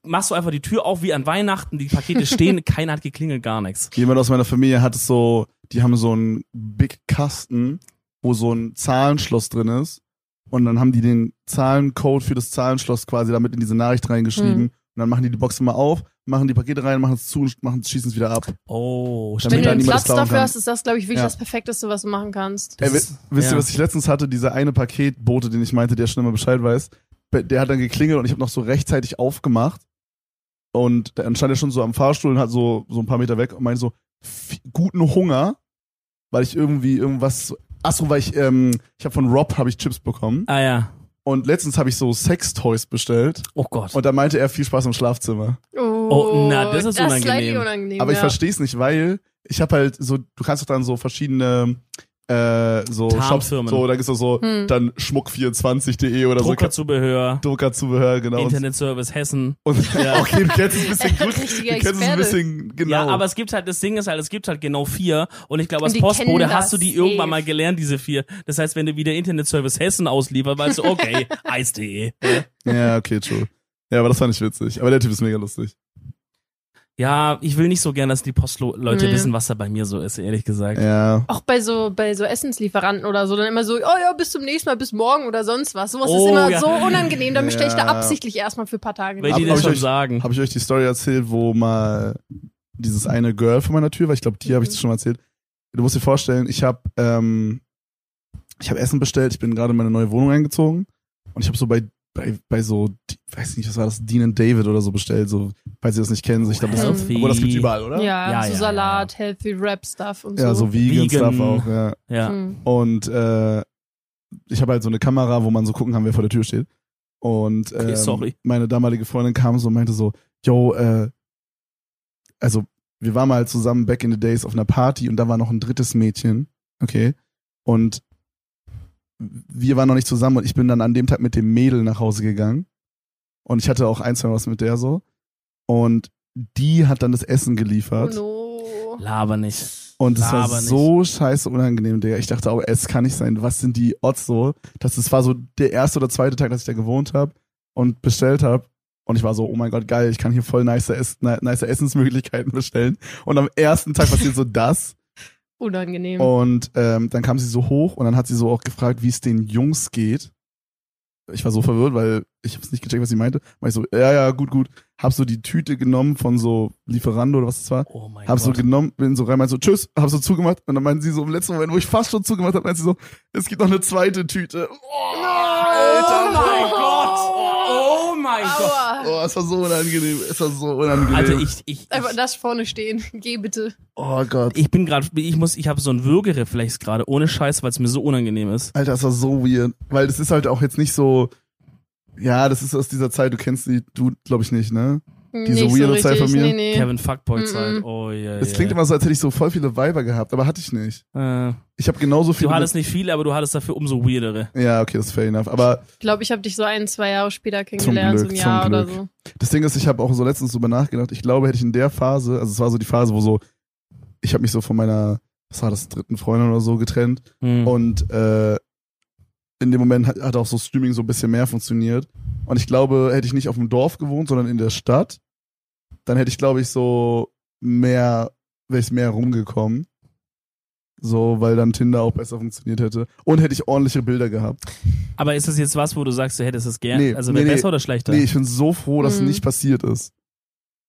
machst du einfach die Tür auf wie an Weihnachten, die Pakete stehen, keiner hat geklingelt, gar nichts. Jemand aus meiner Familie hat es so, die haben so einen Big Kasten, wo so ein Zahlenschloss drin ist. Und dann haben die den Zahlencode für das Zahlenschloss quasi damit in diese Nachricht reingeschrieben. Hm. Und dann machen die die Box immer auf, machen die Pakete rein, machen es zu und machen, schießen es wieder ab. Oh, Damit Wenn du einen Platz dafür kann. hast, ist das, glaube ich, wirklich Ja. das Perfekteste, was du machen kannst. Ey, wisst ja. ihr, was ich letztens hatte? Dieser eine Paketbote, den ich meinte, der schon immer Bescheid weiß. Der hat dann geklingelt und ich habe noch so rechtzeitig aufgemacht. Und dann stand er schon so am Fahrstuhl und hat so, so ein paar Meter weg und meinte so, "F- guten Hunger, weil ich irgendwie irgendwas, so- ach so, weil ich, ähm, ich habe von Rob habe ich Chips bekommen. Ah ja. Und letztens habe ich so Sextoys bestellt Oh Gott. und da meinte er viel Spaß im Schlafzimmer. Oh, na, das ist slightly unangenehm. unangenehm. Aber ich ja. verstehe es nicht, weil ich habe halt so, du kannst doch dann so verschiedene äh, so Shops, so, da gibt's doch so Hm. dann schmuck24.de oder so. Druckerzubehör, Druckerzubehör, genau. Internetservice Hessen. und Ja. okay, du kennst es ein bisschen gut. Richtiger Du kennst es ein bisschen genau. Ja, aber es gibt halt, das Ding ist halt, es gibt halt genau vier und ich glaube, als Postbote hast du die irgendwann safe. mal gelernt, diese vier. Das heißt, wenn du wieder Internetservice Hessen ausliefert, weißt du, okay, Eis.de. ja, okay, true. Ja, aber das fand ich witzig. Aber der Typ ist mega lustig. Ja, ich will nicht so gern, dass die Postleute Nee. wissen, was da bei mir so ist, ehrlich gesagt. Ja. Auch bei so, bei so Essenslieferanten oder so, dann immer so, oh ja, bis zum nächsten Mal, bis morgen oder sonst was. Sowas Oh, ist immer ja. so unangenehm, dann bestelle ich da absichtlich erstmal für ein paar Tage. Weil Hab- die hab das ich schon euch- sagen. Habe ich euch die Story erzählt, wo mal dieses eine Girl vor meiner Tür war? Ich glaube, die habe ich Mhm. schon mal erzählt. Du musst dir vorstellen, ich habe ähm, ich habe Essen bestellt. Ich bin gerade in meine neue Wohnung eingezogen und ich habe so bei bei, bei so, weiß nicht, was war das, Dean and David oder so bestellt, so, falls ihr das nicht kennen. So, ich glaube, das, Healthy. aber das gibt's überall, oder? Ja, Ja, so ja, Salat, Healthy Wrap Stuff und Ja, so. so Vegan, Vegan. Stuff auch, ja. Ja. Hm. Und äh, ich habe halt so eine Kamera, wo man so gucken kann, wer vor der Tür steht. Und Okay, ähm, sorry. meine damalige Freundin kam so und meinte so, yo, äh, also wir waren mal zusammen back in the days auf einer Party und da war noch ein drittes Mädchen, okay? Und wir waren noch nicht zusammen und ich bin dann an dem Tag mit dem Mädel nach Hause gegangen. Und ich hatte auch ein, zwei was mit der so. Und die hat dann das Essen Oh geliefert. no. Laber nicht. Und es war nicht. so scheiße unangenehm, Digga. Ich dachte auch, es kann nicht sein. Was sind die Odds so? Das, das war so der erste oder zweite Tag, dass ich da gewohnt habe und bestellt habe. Und ich war so, oh mein Gott, geil, ich kann hier voll nice, Ess nice Essensmöglichkeiten bestellen. Und am ersten Tag passiert so das. Unangenehm. Und ähm, dann kam sie so hoch und dann hat sie so auch gefragt, wie es den Jungs geht. Ich war so verwirrt, weil ich hab's nicht gecheckt, was sie meinte. War ich so, ja, ja, gut, gut. Hab so die Tüte genommen von so Lieferando oder was das war. Oh mein Hab so Gott. genommen, bin so rein, meinte so, tschüss, hab so zugemacht. Und dann meinte sie so im letzten Moment, wo ich fast schon zugemacht habe, meinte sie so, es gibt noch eine zweite Tüte. Oh, oh mein Gott. Oh mein Gott. Aua. Oh, es war so unangenehm. Es war so unangenehm. Also ich, ich, Einfach das vorne stehen. Geh bitte. oh Gott. ich bin gerade, ich muss, ich habe so einen Würgereflex gerade, ohne Scheiß, weil es mir so unangenehm ist. Alter, das war so weird. Weil das ist halt auch jetzt nicht so, ja, das ist aus dieser Zeit, du kennst die, du, glaube ich nicht, ne? Diese Nicht so weirde Zeit richtig. von mir? Nee, nee. Kevin Fuckboy-Zeit. Mhm. Oh ja. Es klingt immer so, als hätte ich so voll viele Weiber gehabt, aber hatte ich nicht. Äh, Ich habe genauso viele. du hattest nicht viele, aber du hattest dafür umso weirdere. ja, okay, das ist fair enough. Aber Ich glaube, ich habe dich so ein, zwei Jahre später kennengelernt, Glück, so ein Jahr zum oder Glück. so. das Ding ist, ich habe auch so letztens drüber nachgedacht. Ich glaube, hätte ich in der Phase, also es war so die Phase, wo so, ich habe mich so von meiner, was war das, dritten Freundin oder so getrennt. Hm. Und äh, in dem Moment hat, hat auch so Streaming so ein bisschen mehr funktioniert. Und ich glaube, hätte ich nicht auf dem Dorf gewohnt, sondern in der Stadt, dann hätte ich, glaube ich, so mehr, wäre ich mehr rumgekommen. So, weil dann Tinder auch besser funktioniert hätte. Und hätte ich ordentliche Bilder gehabt. aber ist das jetzt was, wo du sagst, du hättest es gern? Nee, also nee, wäre nee. besser oder schlechter? Nee, ich bin so froh, dass es Mhm. nicht passiert ist.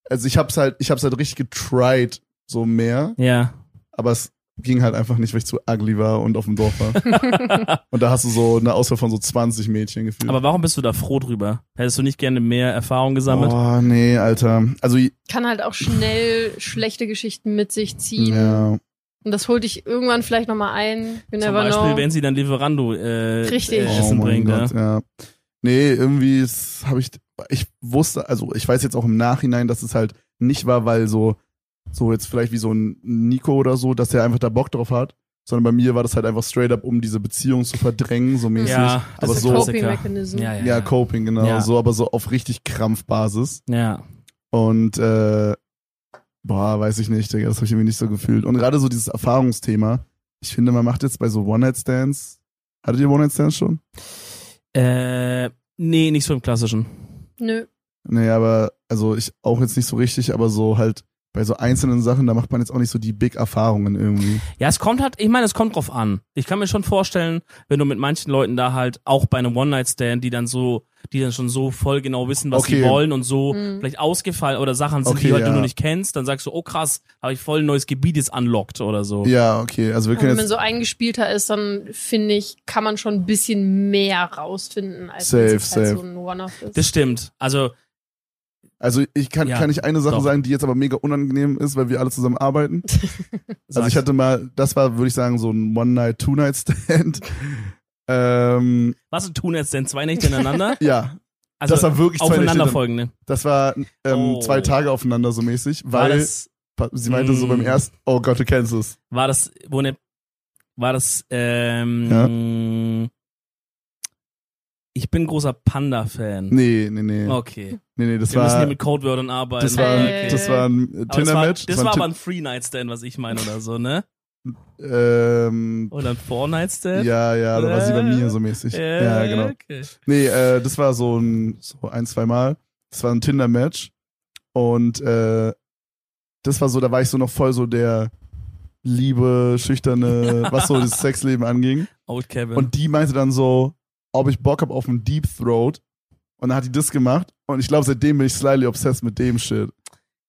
Also ich hab's halt, ich hab's halt richtig getried, so mehr. ja. Aber es ging halt einfach nicht, weil ich zu ugly war und auf dem Dorf war. und da hast du so eine Auswahl von so 20 Mädchen gefühlt. Aber warum bist du da froh drüber? Hättest du nicht gerne mehr Erfahrung gesammelt? Oh, nee, Alter. Also, Kann halt auch schnell schlechte Geschichten mit sich ziehen. ja. Und das holt dich irgendwann vielleicht nochmal ein. You Zum Beispiel, know. wenn sie dann Lieferando äh, Richtig. äh, Oh Essen oh mein bringt. Gott, ja. ja. Nee, irgendwie habe ich, ich wusste, also ich weiß jetzt auch im Nachhinein, dass es halt nicht war, weil so, so jetzt vielleicht wie so ein Nico oder so, dass der einfach da Bock drauf hat, sondern bei mir war das halt einfach straight up, um diese Beziehung zu verdrängen, so mäßig. Ja, das aber ist so, Coping. Mechanism. Ja, ja, ja, Coping, genau, Ja. so, aber so auf richtig Krampfbasis. ja. Und äh, boah, weiß ich nicht, Digga, das habe ich irgendwie nicht so gefühlt. Und gerade so dieses Erfahrungsthema, ich finde, man macht jetzt bei so One-Night-Stands, hattet ihr One-Night-Stands schon? Äh, nee, nicht so im klassischen. Nö. Nee, aber, also ich auch jetzt nicht so richtig, aber so halt bei so einzelnen Sachen, da macht man jetzt auch nicht so die Big Erfahrungen irgendwie. Ja, es kommt halt, ich meine, es kommt drauf an. Ich kann mir schon vorstellen, wenn du mit manchen Leuten da halt auch bei einem One-Night-Stand, die dann so, die dann schon so voll genau wissen, was Okay. sie wollen und so Mhm. vielleicht ausgefallen oder Sachen sind, Okay, die halt du ja. noch nicht kennst, dann sagst du, oh krass, habe ich voll ein neues Gebiet jetzt unlocked oder so. Ja, okay, also wir können wenn man so eingespielter ist, dann finde ich, kann man schon ein bisschen mehr rausfinden, als Safe, wenn es halt safe. so ein One-Off ist. Das stimmt. Also, also ich kann, Ja, kann ich eine Sache doch. sagen, die jetzt aber mega unangenehm ist, weil wir alle zusammen arbeiten. Also ich hatte mal, das war, würde ich sagen, so ein One-Night, Two-Night-Stand. ähm, was tun jetzt denn zwei Nächte ineinander? ja, Also das war wirklich zwei Nächte. aufeinanderfolgende. Das war ähm, Oh. zwei Tage aufeinander so mäßig, War weil das, sie meinte so beim Mm. ersten, oh Gott, du kennst es. war das, wo ne, war das, ähm, ich bin großer Panda-Fan. Nee, nee, nee. Okay. Nee, nee, das Wir müssen war, hier mit Codewörtern arbeiten. das war, Äh. das war ein Aber das war, Tinder-Match. das war ein aber ein Free-Night-Stand, was ich meine oder so, ne? Ähm, Oder ein Four-Night-Stand? ja, ja, da war sie bei mir so mäßig. Äh, Ja, genau. Okay. Nee, äh, das war so ein, so ein, zwei Mal. Das war ein Tinder-Match. Und äh, das war so, da war ich so noch voll so der liebe, schüchterne, was so das Sexleben anging. Old Kevin. Und die meinte dann so, ob ich Bock hab auf einen Deep Throat. Und dann hat die das gemacht. Und ich glaube, seitdem bin ich slightly obsessed mit dem Shit.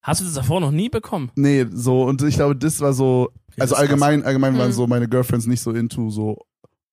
Hast du das davor noch nie bekommen? Nee, so, und ich glaube, das war so, also das allgemein, allgemein waren Mhm. so meine Girlfriends nicht so into so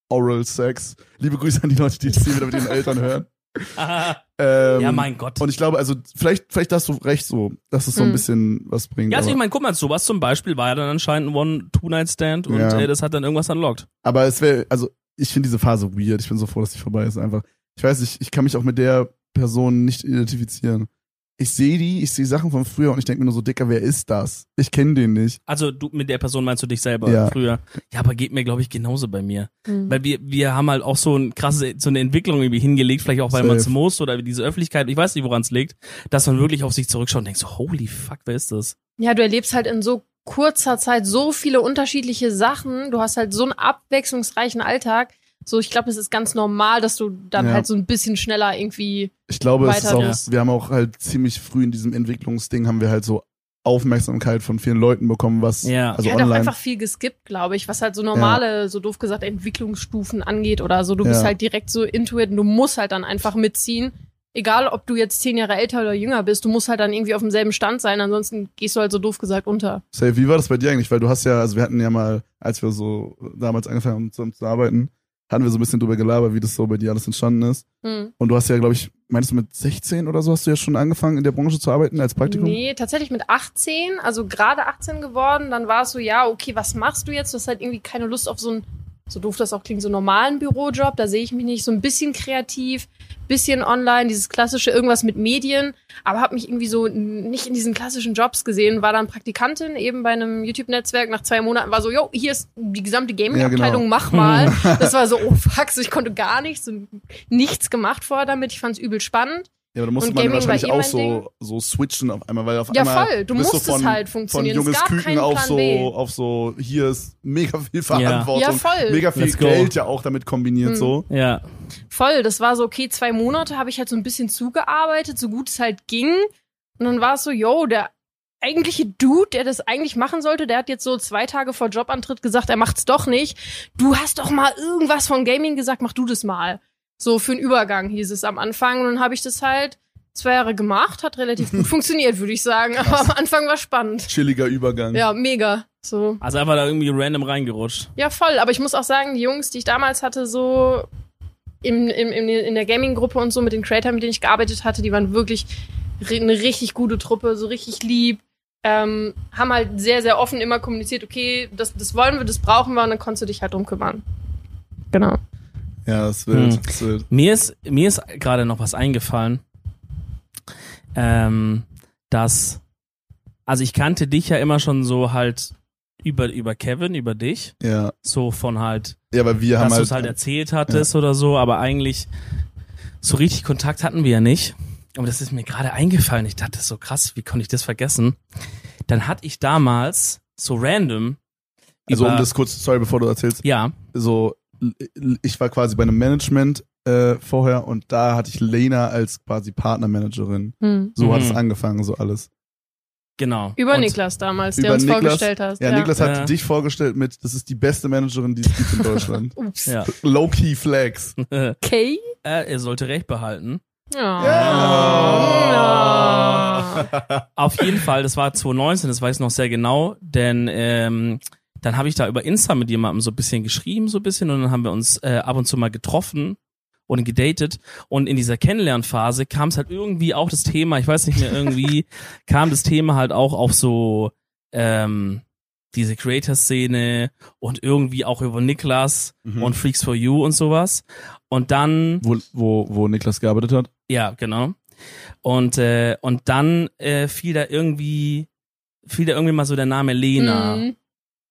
Oral Sex. Liebe Grüße an die Leute, die jetzt hier wieder mit ihren Eltern hören. krass. Ähm, ja, mein Gott. Und ich glaube, also vielleicht, vielleicht hast du recht so, dass es so ein Mhm. bisschen was bringt. ja, also ich meine, guck mal, sowas zum Beispiel war ja dann anscheinend ein One-Two-Night-Stand und Ja. äh, das hat dann irgendwas unlocked. aber es wäre, also ich finde diese Phase weird. Ich bin so froh, dass die vorbei ist einfach. Ich weiß nicht, ich kann mich auch mit der Person nicht identifizieren. Ich sehe die, ich sehe Sachen von früher und ich denke mir nur so, Dicker, wer ist das? Ich kenne den nicht. Also du mit der Person meinst du dich selber Ja. früher. Ja, aber geht mir, glaube ich, genauso bei mir. Mhm. Weil wir, wir haben halt auch so ein krasse, so eine Entwicklung irgendwie hingelegt, vielleicht auch, weil man es muss oder diese Öffentlichkeit, ich weiß nicht, woran es liegt, dass man wirklich auf sich zurückschaut und denkt so, holy fuck, wer ist das? Ja, du erlebst halt in so kurzer Zeit so viele unterschiedliche Sachen. Du hast halt so einen abwechslungsreichen Alltag. So, ich glaube, es ist ganz normal, dass du dann Ja. halt so ein bisschen schneller irgendwie. Ich glaube, es ist auch, wir haben auch halt ziemlich früh in diesem Entwicklungsding haben wir halt so Aufmerksamkeit von vielen Leuten bekommen, was Ja. also ich hatte auch online. einfach viel geskippt, glaube ich, was halt so normale, so doof gesagt, Entwicklungsstufen angeht oder so. Du bist Ja. halt direkt so into it und du musst halt dann einfach mitziehen. Egal, ob du jetzt zehn Jahre älter oder jünger bist, du musst halt dann irgendwie auf demselben Stand sein, ansonsten gehst du halt so doof gesagt unter. Safe, wie war das bei dir eigentlich? Weil du hast ja, also wir hatten ja mal, als wir so damals angefangen haben zusammen zu arbeiten, hatten wir so ein bisschen drüber gelabert, wie das so bei dir alles entstanden ist. Hm. Und du hast ja, glaube ich, meinst du mit 16 oder so hast du ja schon angefangen in der Branche zu arbeiten als Praktikum? Nee, tatsächlich mit 18, also gerade 18 geworden, dann war es so, ja, okay, was machst du jetzt? Du hast halt irgendwie keine Lust auf so einen, so doof das auch klingt, so normalen Bürojob, da sehe ich mich nicht, so ein bisschen kreativ, bisschen online, dieses klassische irgendwas mit Medien, aber habe mich irgendwie so nicht in diesen klassischen Jobs gesehen, war dann Praktikantin eben bei einem YouTube-Netzwerk, nach zwei Monaten war so, jo, hier ist die gesamte Gaming-Abteilung, genau. mach mal. Das war so, oh fuck, so ich konnte gar nichts und nichts gemacht vorher damit, ich fand es übel spannend. Ja, aber da musste Und man Gaming wahrscheinlich eh auch so, so switchen auf einmal, weil auf Ja, einmal voll. Du bist musstest von, halt von funktionieren. junges es gab Küken keinen auf so, B. auf so, hier ist mega viel Verantwortung. Ja, voll. Mega viel Let's go. Geld ja auch damit kombiniert Hm. so. Ja. Voll, das war so, okay, zwei Monate habe ich halt so ein bisschen zugearbeitet, so gut es halt ging. Und dann war es so, yo, der eigentliche Dude, der das eigentlich machen sollte, der hat jetzt so zwei Tage vor Jobantritt gesagt, er macht's doch nicht. Du hast doch mal irgendwas von Gaming gesagt, mach du das mal. So für einen Übergang hieß es am Anfang. Und dann habe ich das halt zwei Jahre gemacht, hat relativ gut funktioniert, würde ich sagen. Aber am Anfang war spannend. Chilliger Übergang. Ja, mega. So. Also einfach da irgendwie random reingerutscht. Ja, voll. Aber ich muss auch sagen, die Jungs, die ich damals hatte, so im, im, im, in der Gaming-Gruppe und so mit den Creators, mit denen ich gearbeitet hatte, die waren wirklich eine richtig gute Truppe, so richtig lieb. Ähm, haben halt sehr, sehr offen immer kommuniziert, okay, das, das wollen wir, das brauchen wir und dann konntest du dich halt drum kümmern. Genau. Ja, das wild. Hm. Das wild. Mir ist, mir ist gerade noch was eingefallen, ähm, dass, also ich kannte dich ja immer schon so halt über, über Kevin, über dich, Ja. so von halt, Ja, aber wir haben dass du halt, es halt erzählt hattest oder so, aber eigentlich so richtig Kontakt hatten wir ja nicht. Aber das ist mir gerade eingefallen. Ich dachte so krass, wie konnte ich das vergessen? Dann hatte ich damals so random also um das kurz, sorry, bevor du erzählst, ja, so, ich war quasi bei einem Management äh, vorher und da hatte ich Lena als quasi Partnermanagerin. Hm. So hat Mhm. es angefangen, so alles. genau. Über Und- Niklas damals, der uns Niklas? vorgestellt hast. Ja, Niklas hat Ja. dich vorgestellt mit, das ist die beste Managerin, die es gibt in Deutschland. Ups. Ja. Low-key Flags. Okay. äh, er sollte recht behalten. Ja. Ja. Auf jeden Fall, das war 2019, das weiß ich noch sehr genau, denn ähm, dann habe ich da über Insta mit jemandem so ein bisschen geschrieben, so ein bisschen, und dann haben wir uns äh, ab und zu mal getroffen und gedatet. Und in dieser Kennenlernphase kam es halt irgendwie auch das Thema, ich weiß nicht mehr, irgendwie kam das Thema halt auch auf so ähm, diese Creator-Szene und irgendwie auch über Niklas Mhm. und Freaks for You und sowas. Und dann Wo, wo, wo Niklas gearbeitet hat. ja, genau. Und, äh, und dann äh, fiel da irgendwie, fiel da irgendwie mal so der Name Lena. Mhm.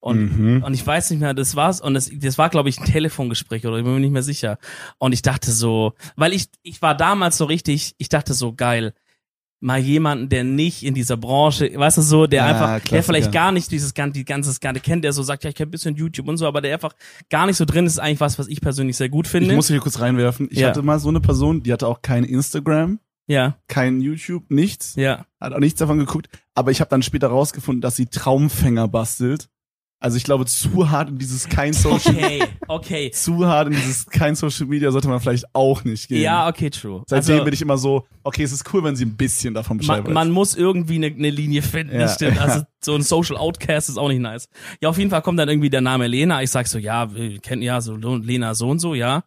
Und, Mhm. und ich weiß nicht mehr, das war's. Und das, das war, glaube ich, ein Telefongespräch oder ich bin mir nicht mehr sicher. Und ich dachte so, weil ich, ich war damals so richtig, ich dachte so, geil, mal jemanden, der nicht in dieser Branche, weißt du so, der Ja, einfach, der Klassiker. vielleicht gar nicht dieses ganze, die ganze Skande kennt, der so sagt, ja, ich kenn ein bisschen YouTube und so, aber der einfach gar nicht so drin ist, ist eigentlich was, was ich persönlich sehr gut finde. Ich muss hier kurz reinwerfen. Ich Ja. hatte mal so eine Person, die hatte auch kein Instagram, ja, kein YouTube, nichts. ja. Hat auch nichts davon geguckt. Aber ich habe dann später rausgefunden, dass sie Traumfänger bastelt. Also ich glaube, zu hart in dieses kein Social, Okay, okay. zu hart in dieses kein Social Media sollte man vielleicht auch nicht gehen. Ja, okay, true. Seitdem Also, bin ich immer so, okay, es ist cool, wenn sie ein bisschen davon Bescheid man, weiß. man muss irgendwie eine ne Linie finden, Ja, das stimmt. ja. Also so ein Social Outcast ist auch nicht nice. Ja, auf jeden Fall kommt dann irgendwie der Name Lena. Ich sag so, ja, wir kennen ja so Lena so und so, ja.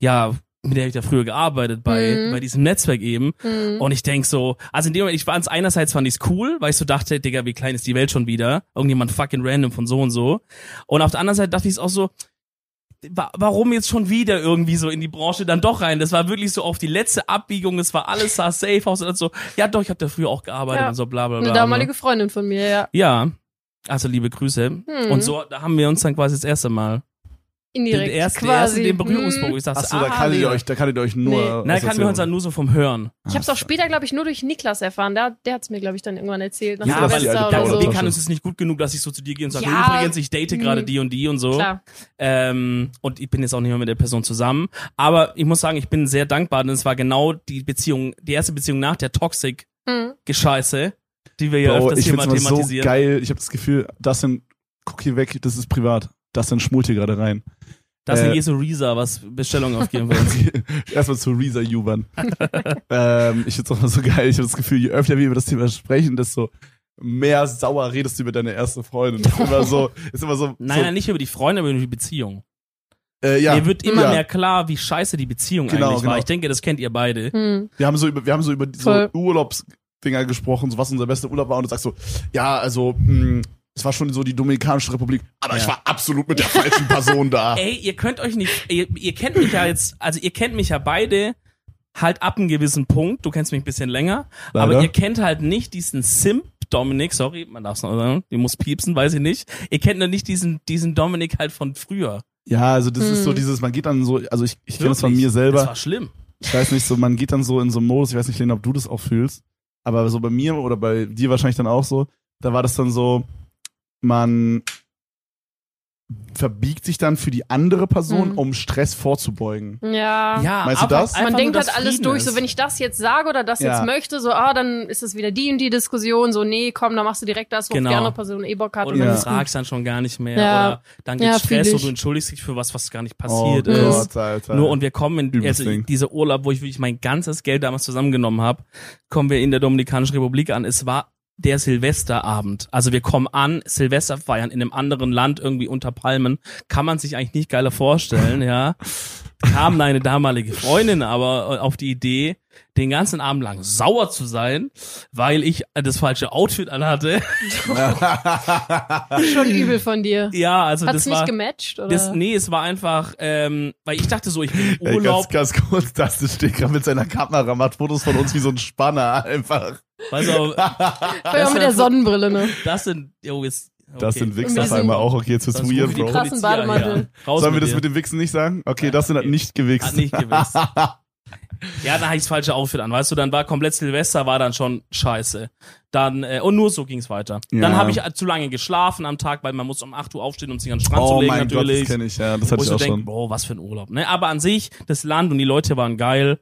Ja, mit der ich ja früher gearbeitet bei, Mhm. bei diesem Netzwerk eben. Mhm. Und ich denk so, also in dem Moment, ich fand's einerseits fand ich's cool, weil ich so dachte, Digga, wie klein ist die Welt schon wieder? Irgendjemand fucking random von so und so. Und auf der anderen Seite dachte ich auch so, wa- warum jetzt schon wieder irgendwie so in die Branche dann doch rein? Das war wirklich so auf die letzte Abbiegung, es war alles sah safe aus und so, ja doch, ich habe da früher auch gearbeitet Ja. und so bla bla bla. Eine damalige Freundin von mir, ja. Ja, also liebe Grüße. Hm. Und so, da haben wir uns dann quasi das erste Mal, Indirekt. den ersten, quasi. den ersten den Berührungspunkt. Hm. Ich dachte, Achso, da ah, kanntet ihr Lena. euch, da kanntet ihr euch nur. Nee. Na, kannten wir uns dann nur so vom Hören. Ich hab's auch später, glaube ich, nur durch Niklas erfahren. Der, der hat's mir, glaube ich, dann irgendwann erzählt. Nach Ja, Niklas, aber da, so. kann uns es nicht gut genug, dass ich so zu dir gehe und sage, Ja. übrigens, ich date gerade Hm. die und die und so. Klar. Ähm, und ich bin jetzt auch nicht mehr mit der Person zusammen. Aber ich muss sagen, ich bin sehr dankbar, denn es war genau die Beziehung, die erste Beziehung nach der Toxic-Gescheiße, Hm. die wir ja Bro, öfters ich hier mal immer so thematisieren. geil. Ich habe das Gefühl, das sind, guck hier weg, das ist privat. Das sind schmult hier gerade rein. Das ist äh, äh, Jesu Risa, was Bestellungen aufgeben uns. Erstmal zu Reza Juban. ähm, ich find's auch immer so geil. Ich habe das Gefühl, je öfter wir über das Thema sprechen, desto mehr sauer redest du über deine erste Freundin. Ist immer so, ist immer so. Nein, so, nein, nicht über die Freunde, aber über die Beziehung. Äh, ja, Mir wird immer ja. mehr klar, wie scheiße die Beziehung Genau, eigentlich war. genau. Ich denke, das kennt ihr beide. Hm. Wir haben so über, wir haben so über so Voll. Urlaubsdinger gesprochen, so was unser bester Urlaub war und du sagst so, ja, also, mh, es war schon so die Dominikanische Republik, aber ich Ja. war absolut mit der falschen Person da. Ey, ihr könnt euch nicht, ihr, ihr kennt mich ja jetzt, also ihr kennt mich ja beide halt ab einem gewissen Punkt. Du kennst mich ein bisschen länger, Leider. aber ihr kennt halt nicht diesen Simp Dominik, sorry, man darf es noch sagen, die muss piepsen, weiß ich nicht. Ihr kennt noch nicht diesen, diesen Dominik halt von früher. Ja, also das ist so Hm. dieses, man geht dann so, also ich, ich kenne das von mir Das selber. war schlimm. Ich weiß nicht, so man geht dann so in so einen Modus, ich weiß nicht, Lena, ob du das auch fühlst, aber so bei mir oder bei dir wahrscheinlich dann auch so, da war das dann so, man verbiegt sich dann für die andere Person, Mhm. um Stress vorzubeugen. Ja. Ja, Meinst du das? Man denkt halt alles Frieden durch, ist. so wenn ich das jetzt sage oder das Ja. jetzt möchte, so, ah, dann ist es wieder die und die Diskussion, so, nee, komm, dann machst du direkt das, wo Genau. die andere Person eh Bock hat. Oder und du dann Ja. gut. fragst dann schon gar nicht mehr. Ja. Oder dann Ja, gibt fühl Stress und du entschuldigst dich für was, was gar nicht Oh passiert ist. Gott, Alter. Nur und wir kommen in also dieser Urlaub, wo ich wirklich mein ganzes Geld damals zusammengenommen habe, kommen wir in der Dominikanischen Republik an. Es war der Silvesterabend. Also wir kommen an, Silvester feiern in einem anderen Land irgendwie unter Palmen. Kann man sich eigentlich nicht geiler vorstellen, ja. Kam eine damalige Freundin aber auf die Idee, den ganzen Abend lang sauer zu sein, weil ich das falsche Outfit anhatte. schon übel von dir. Ja, also Hat's das nicht war gematcht, oder? das, nee, es war einfach, ähm, weil ich dachte so, ich bin im Ey, Urlaub, ganz, ganz kurz, das steht gerade mit seiner Kamera, macht Fotos von uns wie so ein Spanner einfach. weißt du, auch mit der Sonnenbrille, ne? Das sind, jo, okay. Das sind Wichser auf einmal auch. Okay, jetzt wird's weird, Bro. Krassen Bademantel. Ja. Sollen wir das dir. mit dem Wichsen nicht sagen? Okay, das sind okay. nicht gewichst. Hat nicht gewichst. Ja, dann hatte ich das falsche Outfit an, weißt du, dann war komplett Silvester, war dann schon scheiße. Dann, äh, und nur so ging's weiter. Ja. Dann habe ich äh, zu lange geschlafen am Tag, weil man muss um 8 Uhr aufstehen, um sich an den Strand zu oh legen mein Gott, das natürlich. kenne ich, ja. Das hatte ich auch denke, schon. boah, was für ein Urlaub. Ne? Aber an sich, das Land und die Leute waren geil.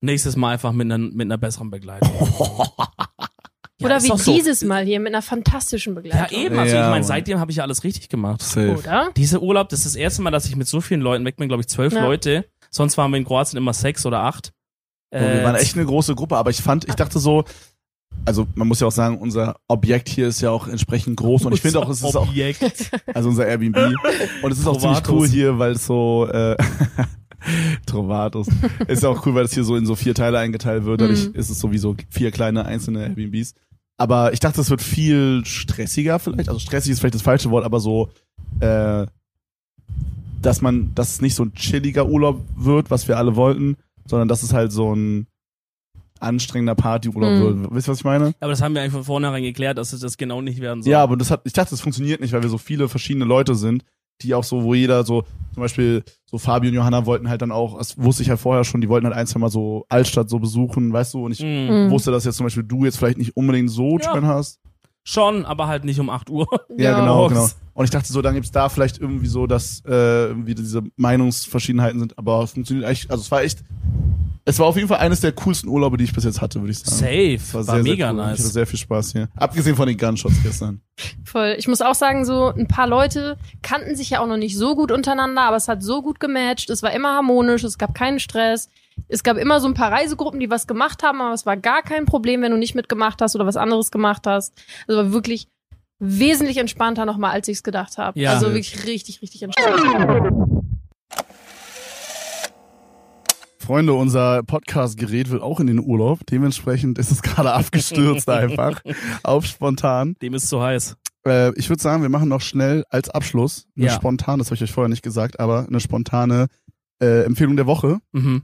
Nächstes Mal einfach mit einer, mit einer besseren Begleitung. Ja, Oder wie so. dieses Mal hier mit einer fantastischen Ja, Begleitung. eben. Also Ja, ich meine, seitdem habe ich ja alles richtig gemacht. Safe. Oder? Dieser Urlaub, das ist das erste Mal, dass ich mit so vielen Leuten weg bin, glaube ich, zwölf Ja. Leute. Sonst waren wir in Kroatien immer sechs oder acht. Boah, wir Äh, waren echt eine große Gruppe, aber ich fand, ich dachte so, also man muss ja auch sagen, unser Objekt hier ist ja auch entsprechend groß und ich finde auch, es ist auch, Objekt. also unser Airbnb und es ist auch ziemlich cool hier, weil es so, äh, Trovatos, ist auch cool, weil es hier so in so vier Teile eingeteilt wird, dadurch Mhm. ist es sowieso vier kleine einzelne Airbnbs. Aber ich dachte, es wird viel stressiger vielleicht, also stressig ist vielleicht das falsche Wort, aber so, äh, dass man, dass es nicht so ein chilliger Urlaub wird, was wir alle wollten, sondern dass es halt so ein anstrengender Partyurlaub Mhm. wird. Wisst ihr, was ich meine? Aber das haben wir eigentlich von vornherein geklärt, dass es das genau nicht werden soll. Ja, aber das hat, ich dachte, das funktioniert nicht, weil wir so viele verschiedene Leute sind, die auch so, wo jeder so, zum Beispiel, so Fabi und Johanna wollten halt dann auch, das wusste ich halt vorher schon, die wollten halt ein, zwei Mal so Altstadt so besuchen, weißt du, und ich Mhm. Mhm. wusste, dass jetzt zum Beispiel du jetzt vielleicht nicht unbedingt so Ja. schön hast. Schon, aber halt nicht um 8 Uhr. Ja, genau, Ups. genau. Und ich dachte so, dann gibt's da vielleicht irgendwie so, dass äh, irgendwie diese Meinungsverschiedenheiten sind, aber es funktioniert echt, also es war echt, es war auf jeden Fall eines der coolsten Urlaube, die ich bis jetzt hatte, würde ich sagen. Safe. War, sehr, mega sehr cool. Ich hatte nice. sehr viel Spaß hier. Abgesehen von den Gunshots gestern. Voll. Ich muss auch sagen, so ein paar Leute kannten sich ja auch noch nicht so gut untereinander, aber es hat so gut gematcht. Es war immer harmonisch, es gab keinen Stress. Es gab immer so ein paar Reisegruppen, die was gemacht haben, aber es war gar kein Problem, wenn du nicht mitgemacht hast oder was anderes gemacht hast. Also war wirklich wesentlich entspannter nochmal, als ich es gedacht habe. Ja. Also wirklich richtig, richtig entspannt. Freunde, unser Podcast-Gerät will auch in den Urlaub. Dementsprechend ist es gerade abgestürzt einfach. Auf spontan. Dem ist zu heiß. Äh, ich würde sagen, wir machen noch schnell als Abschluss eine Ja. spontane, das habe ich euch vorher nicht gesagt, aber eine spontane äh, Empfehlung der Woche. Mhm.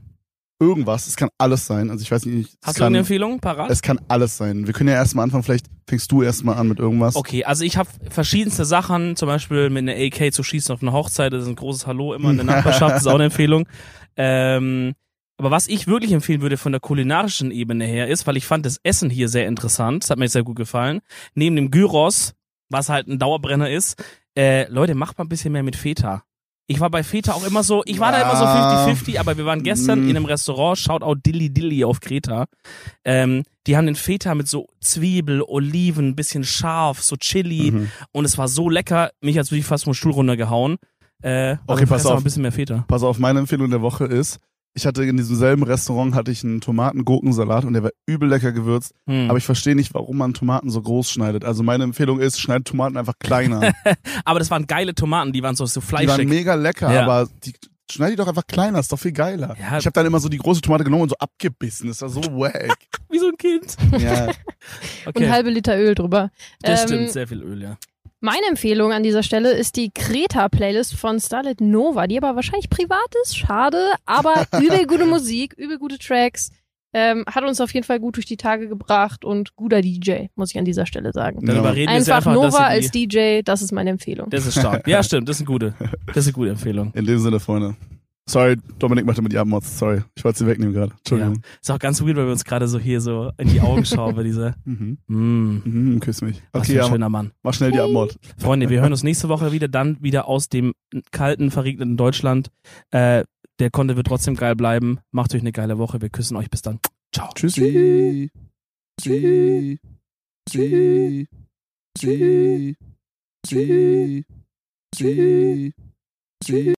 Irgendwas, es kann alles sein. Also ich weiß nicht, es Hast du kann, eine Empfehlung parat? es kann alles sein. Wir können ja erstmal anfangen, vielleicht fängst du erstmal an mit irgendwas. Okay, also ich habe verschiedenste Sachen, zum Beispiel mit einer AK zu schießen auf einer Hochzeit, das ist ein großes Hallo immer in der Nachbarschaft, das ist auch eine Empfehlung. Ähm, aber was ich wirklich empfehlen würde von der kulinarischen Ebene her ist, weil ich fand das Essen hier sehr interessant, das hat mir sehr gut gefallen, neben dem Gyros, was halt ein Dauerbrenner ist, äh, Leute, macht mal ein bisschen mehr mit Feta. Ich war bei Feta auch immer so, ich war da immer so Ja. 50-50, aber wir waren gestern Mm. in einem Restaurant, Shoutout Dilly Dilly auf Kreta. Ähm, die haben den Feta mit so Zwiebel, Oliven, bisschen scharf, so Chili Mhm. und es war so lecker, mich hat's wirklich fast vom Stuhl runtergehauen. Äh, Okay, pass fress mal auf. ein bisschen mehr Feta. Pass auf, meine Empfehlung der Woche ist, ich hatte in diesem selben Restaurant hatte ich einen Tomaten-Gurkensalat und der war übel lecker gewürzt. Hm. Aber ich verstehe nicht, warum man Tomaten so groß schneidet. Also meine Empfehlung ist, schneidet Tomaten einfach kleiner. Aber das waren geile Tomaten, die waren so, so die waren fleischig. mega lecker, Ja. aber die schneid die doch einfach kleiner, ist doch viel geiler. Ja. Ich habe dann immer so die große Tomate genommen und so abgebissen. Das war so wack. Wie so ein Kind. ja. Okay, Und halbe Liter Öl drüber. das Ähm, stimmt, sehr viel Öl, ja. Meine Empfehlung an dieser Stelle ist die Kreta-Playlist von Starlet Nova, die aber wahrscheinlich privat ist. Schade, aber übel gute Musik, übel gute Tracks. Ähm, hat uns auf jeden Fall gut durch die Tage gebracht und guter DJ, muss ich an dieser Stelle sagen. Überreden wir sie Einfach einfach, Nova als DJ, das ist meine Empfehlung. Das ist stark. Ja, stimmt, das ist eine gute, das ist eine gute Empfehlung. In dem Sinne, Freunde. Sorry, Dominik machte mit die Abmods. Sorry, ich wollte sie wegnehmen gerade. Entschuldigung. Ist auch ganz weird, weil wir uns gerade so hier so in die Augen schauen bei dieser. Mhm. Mm, Mhm, küss mich. was Okay, für ein ja, schöner Mann. mach schnell die Abmod. Freunde, wir hören uns nächste Woche wieder, dann wieder aus dem kalten, verregneten Deutschland. Äh, der Content wird trotzdem geil bleiben. Macht euch eine geile Woche. Wir küssen euch. Bis dann. Ciao. Tschüssi. Tschüssi. Tschüssi. Tschüssi. Tschüssi. Tschüssi. Tschüssi.